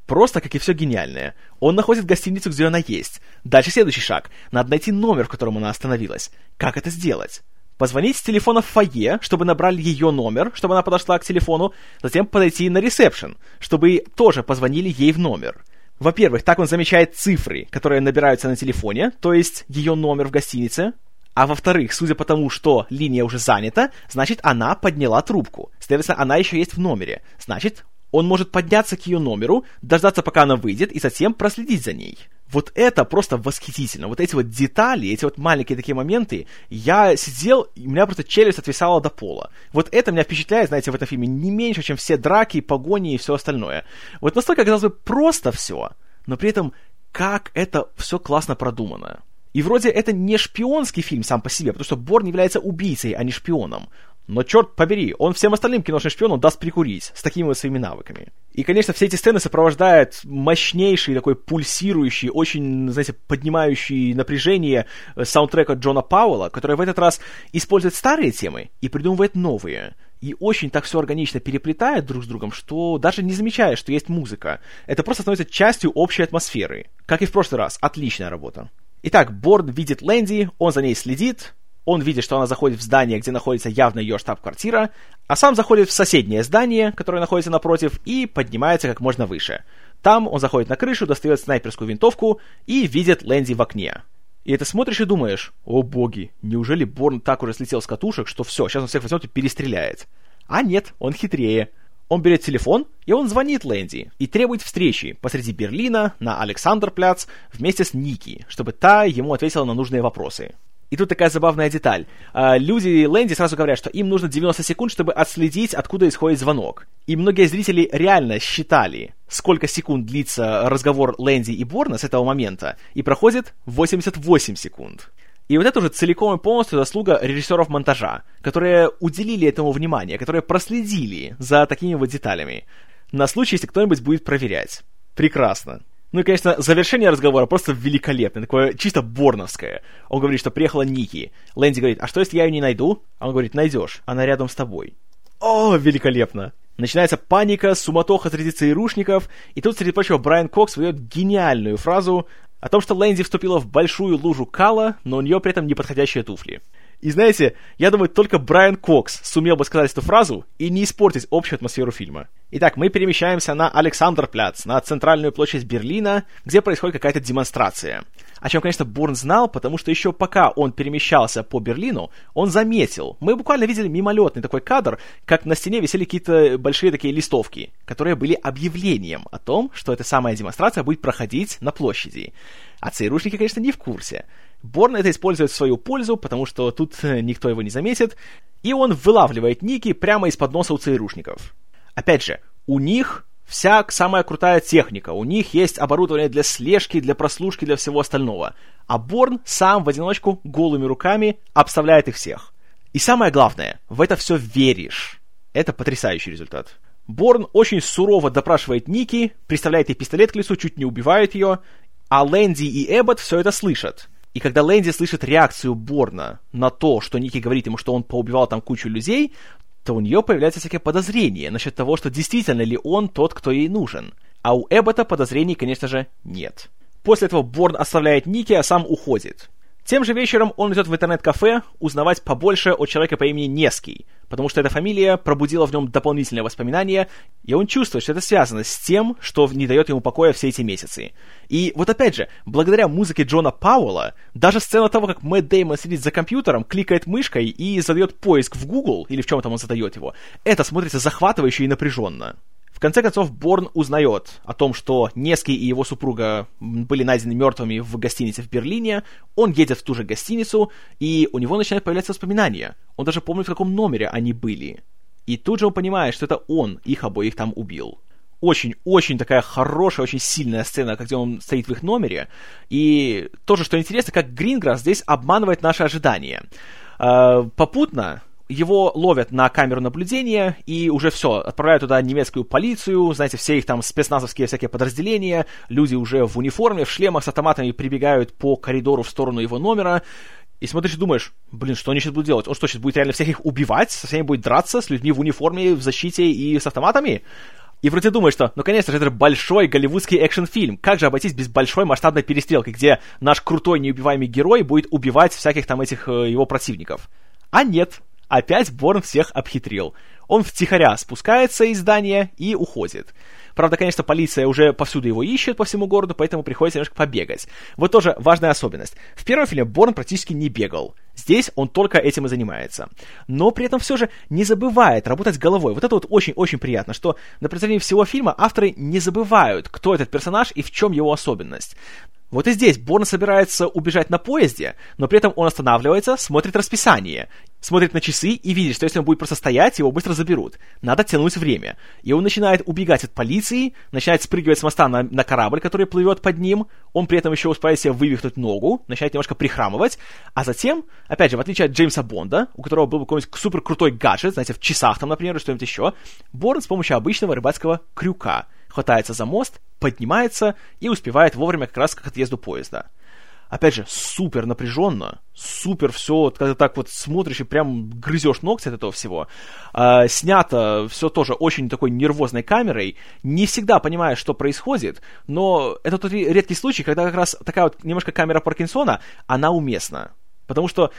Просто, как и все гениальное. Он находит гостиницу, где она есть. Дальше следующий шаг. Надо найти номер, в котором она остановилась. Как это сделать? позвонить с телефона в фойе, чтобы набрали ее номер, чтобы она подошла к телефону, затем подойти на ресепшн, чтобы тоже позвонили ей в номер. Во-первых, так он замечает цифры, которые набираются на телефоне, то есть ее номер в гостинице. А во-вторых, судя по тому, что линия уже занята, значит, она подняла трубку. Следовательно, она еще есть в номере. Значит, он может подняться к ее номеру, дождаться, пока она выйдет, и затем проследить за ней. Вот это просто восхитительно. Вот эти вот детали, эти вот маленькие такие моменты, я сидел, и у меня просто челюсть отвисала до пола. Вот это меня впечатляет, знаете, в этом фильме не меньше, чем все драки, погони и все остальное. Вот настолько, казалось бы, просто все, но при этом как это все классно продумано. И вроде это не шпионский фильм сам по себе, потому что Борн является убийцей, а не шпионом. Но черт побери, он всем остальным киношным шпионам даст прикурить с такими вот своими навыками. И, конечно, все эти сцены сопровождают мощнейший такой пульсирующий, очень, знаете, поднимающий напряжение э, саундтрека Джона Пауэлла, который в этот раз использует старые темы и придумывает новые. И очень так все органично переплетает друг с другом, что даже не замечаешь, что есть музыка. Это просто становится частью общей атмосферы. Как и в прошлый раз. Отличная работа. Итак, Борн видит Лэнди, он за ней следит, он видит, что она заходит в здание, где находится явно ее штаб-квартира, а сам заходит в соседнее здание, которое находится напротив, и поднимается как можно выше. Там он заходит на крышу, достает снайперскую винтовку и видит Лэнди в окне. И это смотришь и думаешь, о боги, неужели Борн так уже слетел с катушек, что все, сейчас он всех возьмет и перестреляет. А нет, он хитрее. Он берет телефон, и он звонит Лэнди и требует встречи посреди Берлина на Александр-Пляц вместе с Ники, чтобы та ему ответила на нужные вопросы. И тут такая забавная деталь. А, люди Лэнди сразу говорят, что им нужно 90 секунд, чтобы отследить, откуда исходит звонок. И многие зрители реально считали, сколько секунд длится разговор Лэнди и Борна с этого момента, и проходит 88 секунд. И вот это уже целиком и полностью заслуга режиссеров монтажа, которые уделили этому внимание, которые проследили за такими вот деталями. На случай, если кто-нибудь будет проверять. Прекрасно. Ну и, конечно, завершение разговора просто великолепное, такое чисто борновское. Он говорит, что приехала Ники. Лэнди говорит, а что если я ее не найду? А он говорит, найдешь, она рядом с тобой. О, великолепно! Начинается паника, суматоха среди ЦРУшников, и тут, среди прочего, Брайан Кокс выдает гениальную фразу о том, что Лэнди вступила в большую лужу кала, но у нее при этом неподходящие туфли. И знаете, я думаю, только Брайан Кокс сумел бы сказать эту фразу и не испортить общую атмосферу фильма. Итак, мы перемещаемся на Александрпляц, на центральную площадь Берлина, где происходит какая-то демонстрация. О чем, конечно, Бурн знал, потому что еще пока он перемещался по Берлину, он заметил, мы буквально видели мимолетный такой кадр, как на стене висели какие-то большие такие листовки, которые были объявлением о том, что эта самая демонстрация будет проходить на площади. А ЦРУшники, конечно, не в курсе. Борн это использует в свою пользу, потому что тут э, никто его не заметит, и он вылавливает Ники прямо из-под носа у ЦРУшников. Опять же, у них вся самая крутая техника, у них есть оборудование для слежки, для прослушки, для всего остального. А Борн сам в одиночку голыми руками обставляет их всех. И самое главное, в это все веришь. Это потрясающий результат. Борн очень сурово допрашивает Ники, приставляет ей пистолет к лицу, чуть не убивает ее, а Лэнди и Эббот все это слышат. И когда Лэнди слышит реакцию Борна на то, что Ники говорит ему, что он поубивал там кучу людей, то у нее появляется всякое подозрение насчет того, что действительно ли он тот, кто ей нужен. А у Эббота подозрений, конечно же, нет. После этого Борн оставляет Ники, а сам уходит. Тем же вечером он идет в интернет-кафе узнавать побольше о человеке по имени Неский, потому что эта фамилия пробудила в нем дополнительные воспоминания, и он чувствует, что это связано с тем, что не дает ему покоя все эти месяцы. И вот опять же, благодаря музыке Джона Пауэлла, даже сцена того, как Мэтт Деймон сидит за компьютером, кликает мышкой и задает поиск в Google, или в чем там он задает его, это смотрится захватывающе и напряженно конце концов, Борн узнает о том, что Нески и его супруга были найдены мертвыми в гостинице в Берлине. Он едет в ту же гостиницу, и у него начинают появляться воспоминания. Он даже помнит, в каком номере они были. И тут же он понимает, что это он их обоих там убил. Очень-очень такая хорошая, очень сильная сцена, где он стоит в их номере. И тоже, что интересно, как Гринграсс здесь обманывает наши ожидания. А, попутно его ловят на камеру наблюдения и уже все, отправляют туда немецкую полицию, знаете, все их там спецназовские всякие подразделения, люди уже в униформе, в шлемах с автоматами прибегают по коридору в сторону его номера, и смотришь и думаешь, блин, что они сейчас будут делать? Он что, сейчас будет реально всех их убивать, со всеми будет драться, с людьми в униформе, в защите и с автоматами? И вроде думаешь, что, ну, конечно же, это большой голливудский экшн-фильм. Как же обойтись без большой масштабной перестрелки, где наш крутой неубиваемый герой будет убивать всяких там этих э, его противников? А нет, опять Борн всех обхитрил. Он втихаря спускается из здания и уходит. Правда, конечно, полиция уже повсюду его ищет по всему городу, поэтому приходится немножко побегать. Вот тоже важная особенность. В первом фильме Борн практически не бегал. Здесь он только этим и занимается. Но при этом все же не забывает работать головой. Вот это вот очень-очень приятно, что на протяжении всего фильма авторы не забывают, кто этот персонаж и в чем его особенность. Вот и здесь Борн собирается убежать на поезде, но при этом он останавливается, смотрит расписание, смотрит на часы и видит, что если он будет просто стоять, его быстро заберут. Надо тянуть время. И он начинает убегать от полиции, начинает спрыгивать с моста на, на корабль, который плывет под ним. Он при этом еще успевает себе вывихнуть ногу, начинает немножко прихрамывать. А затем, опять же, в отличие от Джеймса Бонда, у которого был какой-нибудь супер крутой гаджет, знаете, в часах там, например, что-нибудь еще, Борн с помощью обычного рыбацкого крюка хватается за мост, поднимается и успевает вовремя как раз к отъезду поезда. Опять же, супер напряженно, супер все, когда так вот смотришь и прям грызешь ногти от этого всего. А, снято все тоже очень такой нервозной камерой, не всегда понимаешь, что происходит, но это тот редкий случай, когда как раз такая вот немножко камера Паркинсона, она уместна. Потому что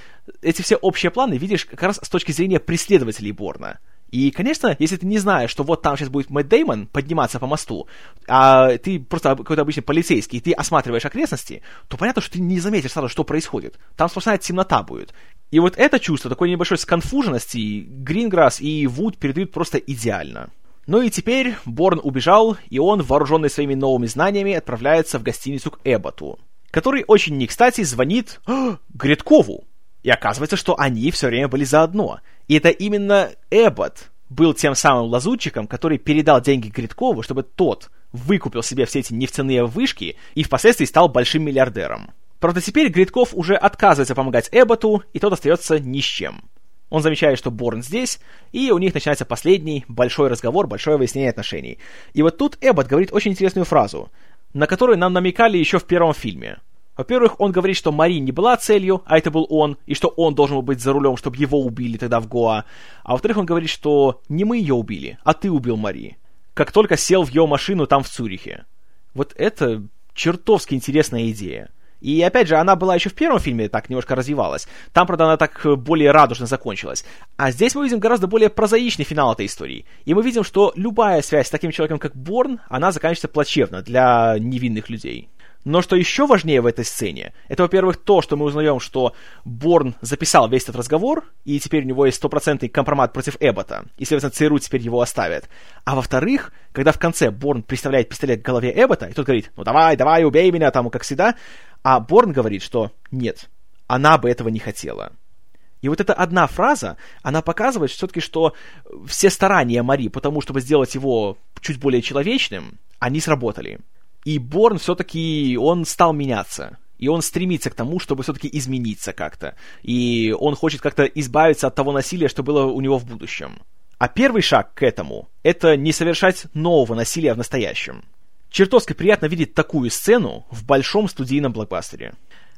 эти все общие планы видишь как раз с точки зрения преследователей Борна. И, конечно, если ты не знаешь, что вот там сейчас будет Мэтт Деймон подниматься по мосту, а ты просто какой-то обычный полицейский, и ты осматриваешь окрестности, то понятно, что ты не заметишь сразу, что происходит. Там сплошная темнота будет. И вот это чувство такой небольшой сконфуженности Гринграсс и Вуд передают просто идеально. Ну и теперь Борн убежал, и он, вооруженный своими новыми знаниями, отправляется в гостиницу к Эбботу, который очень не кстати звонит Гридкову. И оказывается, что они все время были заодно. И это именно Эббот был тем самым лазутчиком, который передал деньги Гридкову, чтобы тот выкупил себе все эти нефтяные вышки и впоследствии стал большим миллиардером. Правда, теперь Гридков уже отказывается помогать Эбботу, и тот остается ни с чем. Он замечает, что Борн здесь, и у них начинается последний большой разговор, большое выяснение отношений. И вот тут Эббот говорит очень интересную фразу, на которую нам намекали еще в первом фильме – во-первых, он говорит, что Мари не была целью, а это был он, и что он должен был быть за рулем, чтобы его убили тогда в Гоа. А во-вторых, он говорит, что не мы ее убили, а ты убил Мари. Как только сел в ее машину там в Цюрихе. Вот это чертовски интересная идея. И опять же, она была еще в первом фильме, так немножко развивалась. Там, правда, она так более радужно закончилась. А здесь мы видим гораздо более прозаичный финал этой истории. И мы видим, что любая связь с таким человеком, как Борн, она заканчивается плачевно для невинных людей. Но что еще важнее в этой сцене, это, во-первых, то, что мы узнаем, что Борн записал весь этот разговор, и теперь у него есть стопроцентный компромат против Эббота, и, следовательно, ЦРУ теперь его оставят. А во-вторых, когда в конце Борн представляет пистолет к голове Эббота, и тот говорит, ну давай, давай, убей меня, там, как всегда, а Борн говорит, что нет, она бы этого не хотела. И вот эта одна фраза, она показывает все-таки, что все старания Мари по тому, чтобы сделать его чуть более человечным, они сработали. И Борн все-таки, он стал меняться. И он стремится к тому, чтобы все-таки измениться как-то. И он хочет как-то избавиться от того насилия, что было у него в будущем. А первый шаг к этому – это не совершать нового насилия в настоящем. Чертовски приятно видеть такую сцену в большом студийном блокбастере.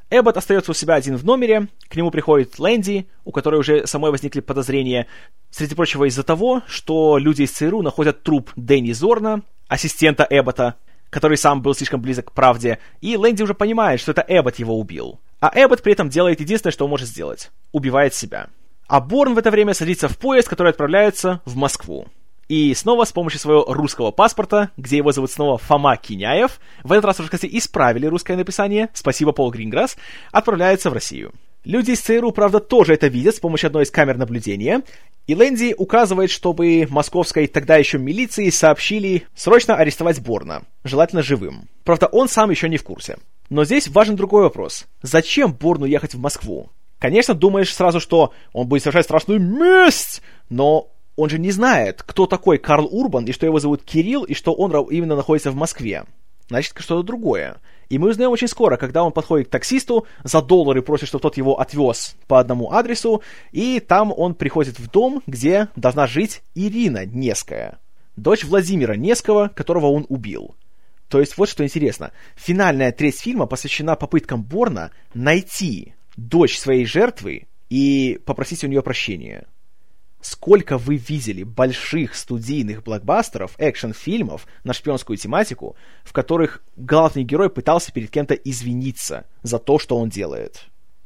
Эббот остается у себя один в номере, к нему приходит Лэнди, у которой уже самой возникли подозрения, среди прочего из-за того, что люди из ЦРУ находят труп Дэнни Зорна, ассистента Эббота, который сам был слишком близок к правде, и Лэнди уже понимает, что это Эббот его убил. А Эббот при этом делает единственное, что он может сделать — убивает себя. А Борн в это время садится в поезд, который отправляется в Москву. И снова с помощью своего русского паспорта, где его зовут снова Фома Киняев, в этот раз уже, кстати, исправили русское написание, спасибо Пол Гринграсс, отправляется в Россию. Люди из ЦРУ, правда, тоже это видят с помощью одной из камер наблюдения, и Лэнди указывает, чтобы московской тогда еще милиции сообщили срочно арестовать Борна, желательно живым. Правда, он сам еще не в курсе. Но здесь важен другой вопрос. Зачем Борну ехать в Москву? Конечно, думаешь сразу, что он будет совершать страшную месть, но он же не знает, кто такой Карл Урбан, и что его зовут Кирилл, и что он именно находится в Москве. Значит, что-то другое. И мы узнаем очень скоро, когда он подходит к таксисту, за доллары просит, чтобы тот его отвез по одному адресу, и там он приходит в дом, где должна жить Ирина Неская, дочь Владимира Неского, которого он убил. То есть вот что интересно. Финальная треть фильма посвящена попыткам Борна найти дочь своей жертвы и попросить у нее прощения сколько вы видели больших студийных блокбастеров, экшн-фильмов на шпионскую тематику, в которых главный герой пытался перед кем-то извиниться за то, что он делает.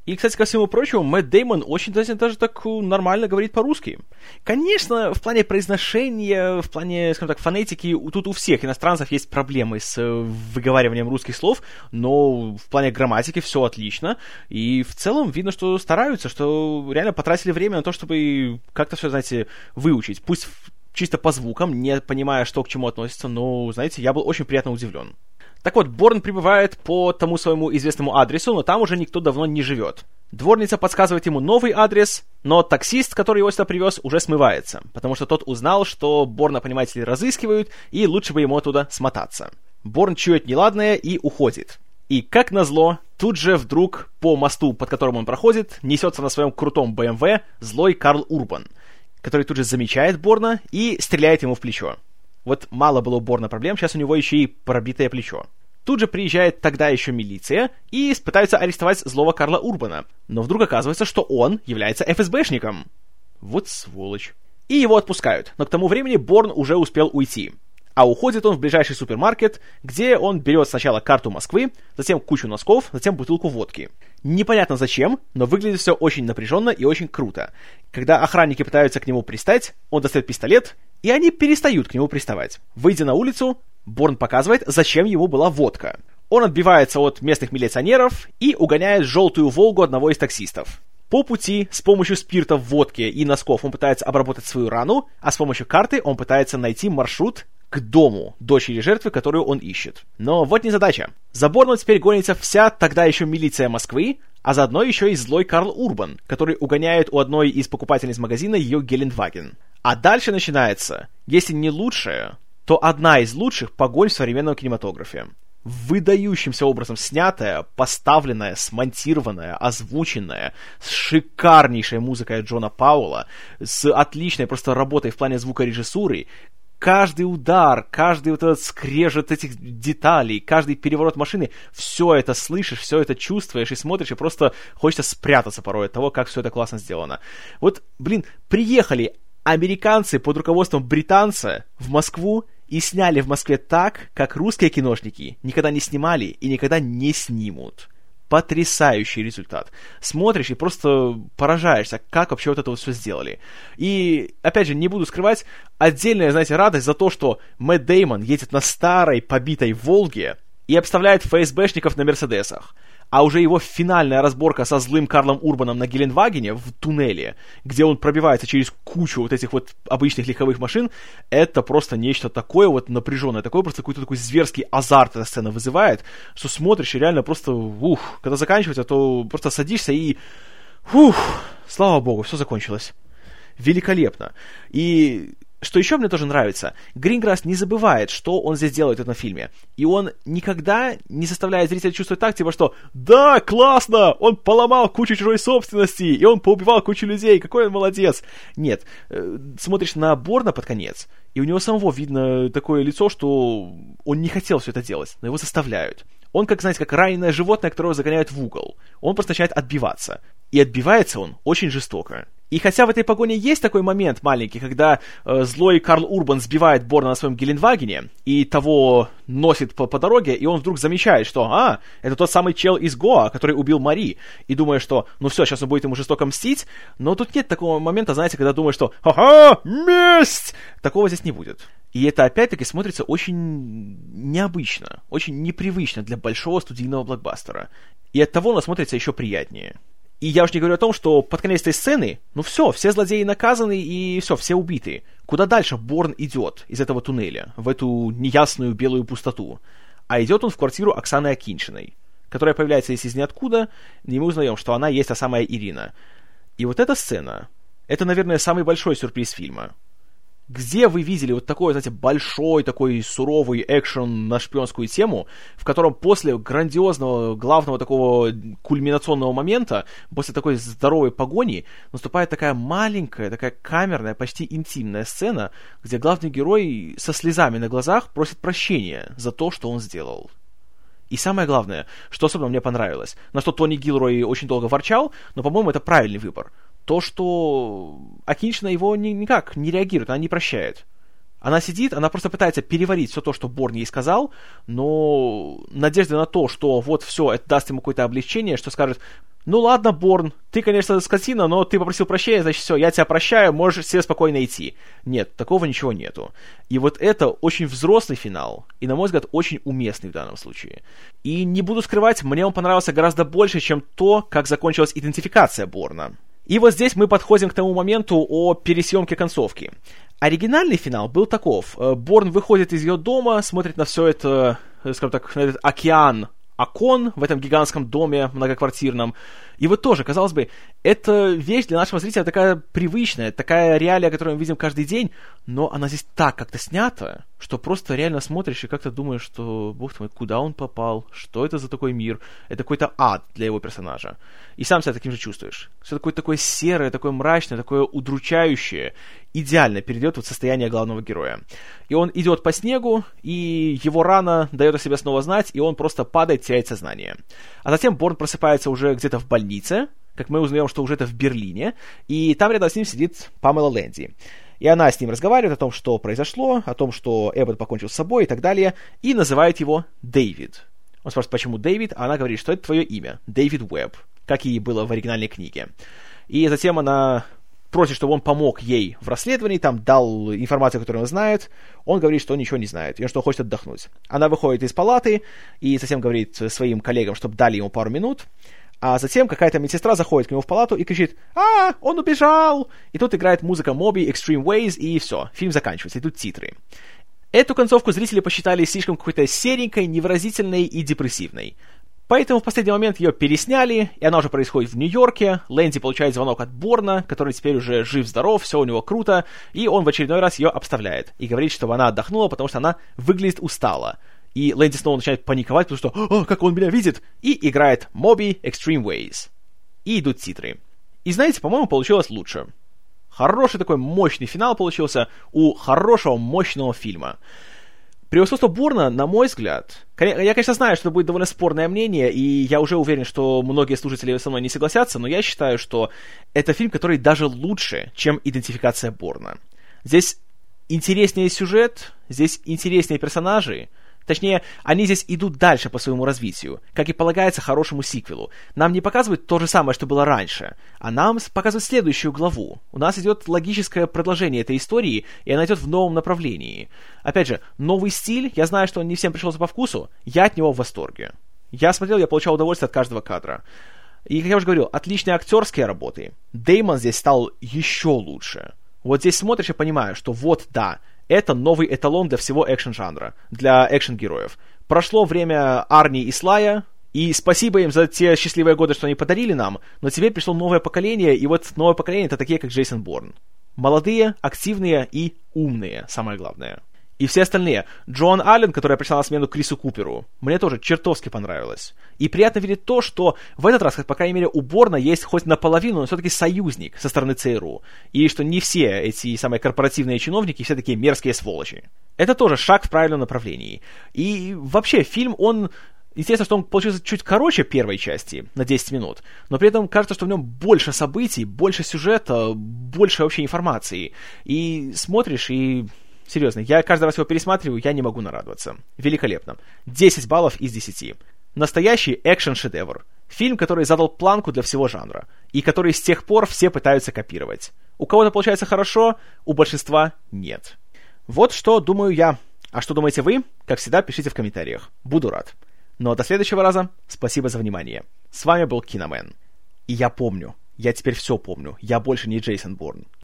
И, кстати, ко всему прочему, Мэтт Деймон очень даже, даже так нормально говорит по-русски. Конечно, в плане произношения, в плане, скажем так, фонетики, тут у всех иностранцев есть проблемы с э, выговариванием русских слов, но в плане грамматики все отлично. И в целом видно, что стараются, что реально потратили время на то, чтобы как-то все, знаете, выучить. Пусть чисто по звукам, не понимая, что к чему относится, но, знаете, я был очень приятно удивлен. Так вот, Борн прибывает по тому своему известному адресу, но там уже никто давно не живет. Дворница подсказывает ему новый адрес, но таксист, который его сюда привез, уже смывается, потому что тот узнал, что Борна, понимаете ли, разыскивают, и лучше бы ему оттуда смотаться. Борн чует неладное и уходит. И, как назло, тут же вдруг по мосту, под которым он проходит, несется на своем крутом БМВ злой Карл Урбан, который тут же замечает Борна и стреляет ему в плечо. Вот мало было у Борна проблем, сейчас у него еще и пробитое плечо. Тут же приезжает тогда еще милиция и пытаются арестовать злого Карла Урбана. Но вдруг оказывается, что он является ФСБшником. Вот сволочь. И его отпускают, но к тому времени Борн уже успел уйти. А уходит он в ближайший супермаркет, где он берет сначала карту Москвы, затем кучу носков, затем бутылку водки. Непонятно зачем, но выглядит все очень напряженно и очень круто. Когда охранники пытаются к нему пристать, он достает пистолет, и они перестают к нему приставать. Выйдя на улицу, Борн показывает, зачем ему была водка. Он отбивается от местных милиционеров и угоняет желтую «Волгу» одного из таксистов. По пути с помощью спирта в водке и носков он пытается обработать свою рану, а с помощью карты он пытается найти маршрут к дому дочери жертвы, которую он ищет. Но вот не задача. За Борном теперь гонится вся тогда еще милиция Москвы, а заодно еще и злой Карл Урбан, который угоняет у одной из покупательниц магазина ее Гелендваген. А дальше начинается, если не лучшее, то одна из лучших погонь в современном кинематографе. Выдающимся образом снятая, поставленная, смонтированная, озвученная, с шикарнейшей музыкой Джона Паула, с отличной просто работой в плане звукорежиссуры, каждый удар, каждый вот этот скрежет этих деталей, каждый переворот машины, все это слышишь, все это чувствуешь и смотришь, и просто хочется спрятаться порой от того, как все это классно сделано. Вот, блин, приехали американцы под руководством британца в Москву и сняли в Москве так, как русские киношники никогда не снимали и никогда не снимут потрясающий результат. Смотришь и просто поражаешься, как вообще вот это вот все сделали. И, опять же, не буду скрывать, отдельная, знаете, радость за то, что Мэтт Деймон едет на старой побитой Волге и обставляет ФСБшников на Мерседесах а уже его финальная разборка со злым Карлом Урбаном на Геленвагене в туннеле, где он пробивается через кучу вот этих вот обычных легковых машин, это просто нечто такое вот напряженное, такое просто какой-то такой зверский азарт эта сцена вызывает, что смотришь и реально просто, ух, когда заканчивается, то просто садишься и, ух, слава богу, все закончилось. Великолепно. И что еще мне тоже нравится, Гринграсс не забывает, что он здесь делает в этом фильме. И он никогда не заставляет зрителя чувствовать так, типа, что «Да, классно! Он поломал кучу чужой собственности, и он поубивал кучу людей, какой он молодец!» Нет, э, смотришь на Борна под конец, и у него самого видно такое лицо, что он не хотел все это делать, но его заставляют. Он, как, знаете, как раненое животное, которого загоняют в угол. Он просто начинает отбиваться. И отбивается он очень жестоко. И хотя в этой погоне есть такой момент маленький, когда э, злой Карл Урбан сбивает Борна на своем Геленвагене, и того носит по, по дороге, и он вдруг замечает, что, а, это тот самый чел из Гоа, который убил Мари, и думая, что, ну все, сейчас он будет ему жестоко мстить, но тут нет такого момента, знаете, когда думаешь, что, ха-ха, месть! Такого здесь не будет. И это опять-таки смотрится очень необычно, очень непривычно для большого студийного блокбастера. И от того оно смотрится еще приятнее. И я уж не говорю о том, что под конец этой сцены, ну все, все злодеи наказаны и все, все убиты. Куда дальше Борн идет из этого туннеля, в эту неясную белую пустоту? А идет он в квартиру Оксаны Акиншиной, которая появляется здесь из ниоткуда, и мы узнаем, что она есть та самая Ирина. И вот эта сцена, это, наверное, самый большой сюрприз фильма. Где вы видели вот такой, знаете, большой такой суровый экшен на шпионскую тему, в котором после грандиозного, главного такого кульминационного момента, после такой здоровой погони, наступает такая маленькая, такая камерная, почти интимная сцена, где главный герой со слезами на глазах просит прощения за то, что он сделал. И самое главное, что особенно мне понравилось, на что Тони Гилрой очень долго ворчал, но, по-моему, это правильный выбор – то, что Акинична его ни, никак не реагирует, она не прощает. Она сидит, она просто пытается переварить все то, что Борн ей сказал, но надежда на то, что вот все, это даст ему какое-то облегчение, что скажет, ну ладно, Борн, ты, конечно, скотина, но ты попросил прощения, значит, все, я тебя прощаю, можешь себе спокойно идти. Нет, такого ничего нету. И вот это очень взрослый финал, и, на мой взгляд, очень уместный в данном случае. И не буду скрывать, мне он понравился гораздо больше, чем то, как закончилась идентификация Борна. И вот здесь мы подходим к тому моменту о пересъемке концовки. Оригинальный финал был таков. Э, Борн выходит из ее дома, смотрит на все это, э, скажем так, на этот океан окон в этом гигантском доме многоквартирном. И вот тоже, казалось бы, это вещь для нашего зрителя такая привычная, такая реалия, которую мы видим каждый день, но она здесь так как-то снята, что просто реально смотришь и как-то думаешь, что, бог ты мой, куда он попал, что это за такой мир, это какой-то ад для его персонажа. И сам себя таким же чувствуешь. Все такое такое серое, такое мрачное, такое удручающее, идеально перейдет в состояние главного героя. И он идет по снегу, и его рана дает о себе снова знать, и он просто падает, теряет сознание. А затем Борн просыпается уже где-то в больнице, как мы узнаем, что уже это в Берлине, и там рядом с ним сидит Памела Лэнди. И она с ним разговаривает о том, что произошло, о том, что Эббот покончил с собой и так далее, и называет его Дэвид. Он спрашивает, почему Дэвид, а она говорит, что это твое имя, Дэвид Уэбб, как и было в оригинальной книге. И затем она просит, чтобы он помог ей в расследовании, там дал информацию, которую он знает. Он говорит, что он ничего не знает, и что хочет отдохнуть. Она выходит из палаты и затем говорит своим коллегам, чтобы дали ему пару минут. А затем какая-то медсестра заходит к нему в палату и кричит «А, он убежал!» И тут играет музыка Моби, Extreme Ways, и все, фильм заканчивается, и тут титры. Эту концовку зрители посчитали слишком какой-то серенькой, невыразительной и депрессивной. Поэтому в последний момент ее пересняли, и она уже происходит в Нью-Йорке. Лэнди получает звонок от Борна, который теперь уже жив-здоров, все у него круто, и он в очередной раз ее обставляет и говорит, чтобы она отдохнула, потому что она выглядит устала. И Лэнди снова начинает паниковать, потому что «О, как он меня видит!» и играет Моби Extreme Ways. И идут титры. И знаете, по-моему, получилось лучше. Хороший такой мощный финал получился у хорошего, мощного фильма. Превосходство Борна, на мой взгляд, я, конечно, знаю, что это будет довольно спорное мнение, и я уже уверен, что многие слушатели со мной не согласятся, но я считаю, что это фильм, который даже лучше, чем «Идентификация Борна». Здесь интереснее сюжет, здесь интереснее персонажи, Точнее, они здесь идут дальше по своему развитию, как и полагается хорошему сиквелу. Нам не показывают то же самое, что было раньше, а нам показывают следующую главу. У нас идет логическое продолжение этой истории, и она идет в новом направлении. Опять же, новый стиль, я знаю, что он не всем пришелся по вкусу, я от него в восторге. Я смотрел, я получал удовольствие от каждого кадра. И, как я уже говорил, отличные актерские работы. Деймон здесь стал еще лучше. Вот здесь смотришь и понимаешь, что вот, да, это новый эталон для всего экшен-жанра, для экшен-героев. Прошло время Арни и Слая, и спасибо им за те счастливые годы, что они подарили нам, но теперь пришло новое поколение, и вот новое поколение это такие, как Джейсон Борн. Молодые, активные и умные, самое главное. И все остальные. Джоан Аллен, которая пришла на смену Крису Куперу, мне тоже чертовски понравилось. И приятно видеть то, что в этот раз, по крайней мере, у Борна есть хоть наполовину, но все-таки союзник со стороны ЦРУ. И что не все эти самые корпоративные чиновники все такие мерзкие сволочи. Это тоже шаг в правильном направлении. И вообще, фильм, он Естественно, что он получился чуть короче первой части, на 10 минут, но при этом кажется, что в нем больше событий, больше сюжета, больше вообще информации. И смотришь, и Серьезно, я каждый раз его пересматриваю, я не могу нарадоваться. Великолепно. 10 баллов из 10. Настоящий экшен-шедевр. Фильм, который задал планку для всего жанра, и который с тех пор все пытаются копировать. У кого-то получается хорошо, у большинства нет. Вот что думаю я. А что думаете вы? Как всегда, пишите в комментариях. Буду рад. Ну а до следующего раза, спасибо за внимание. С вами был Киномен. И я помню, я теперь все помню, я больше не Джейсон Борн.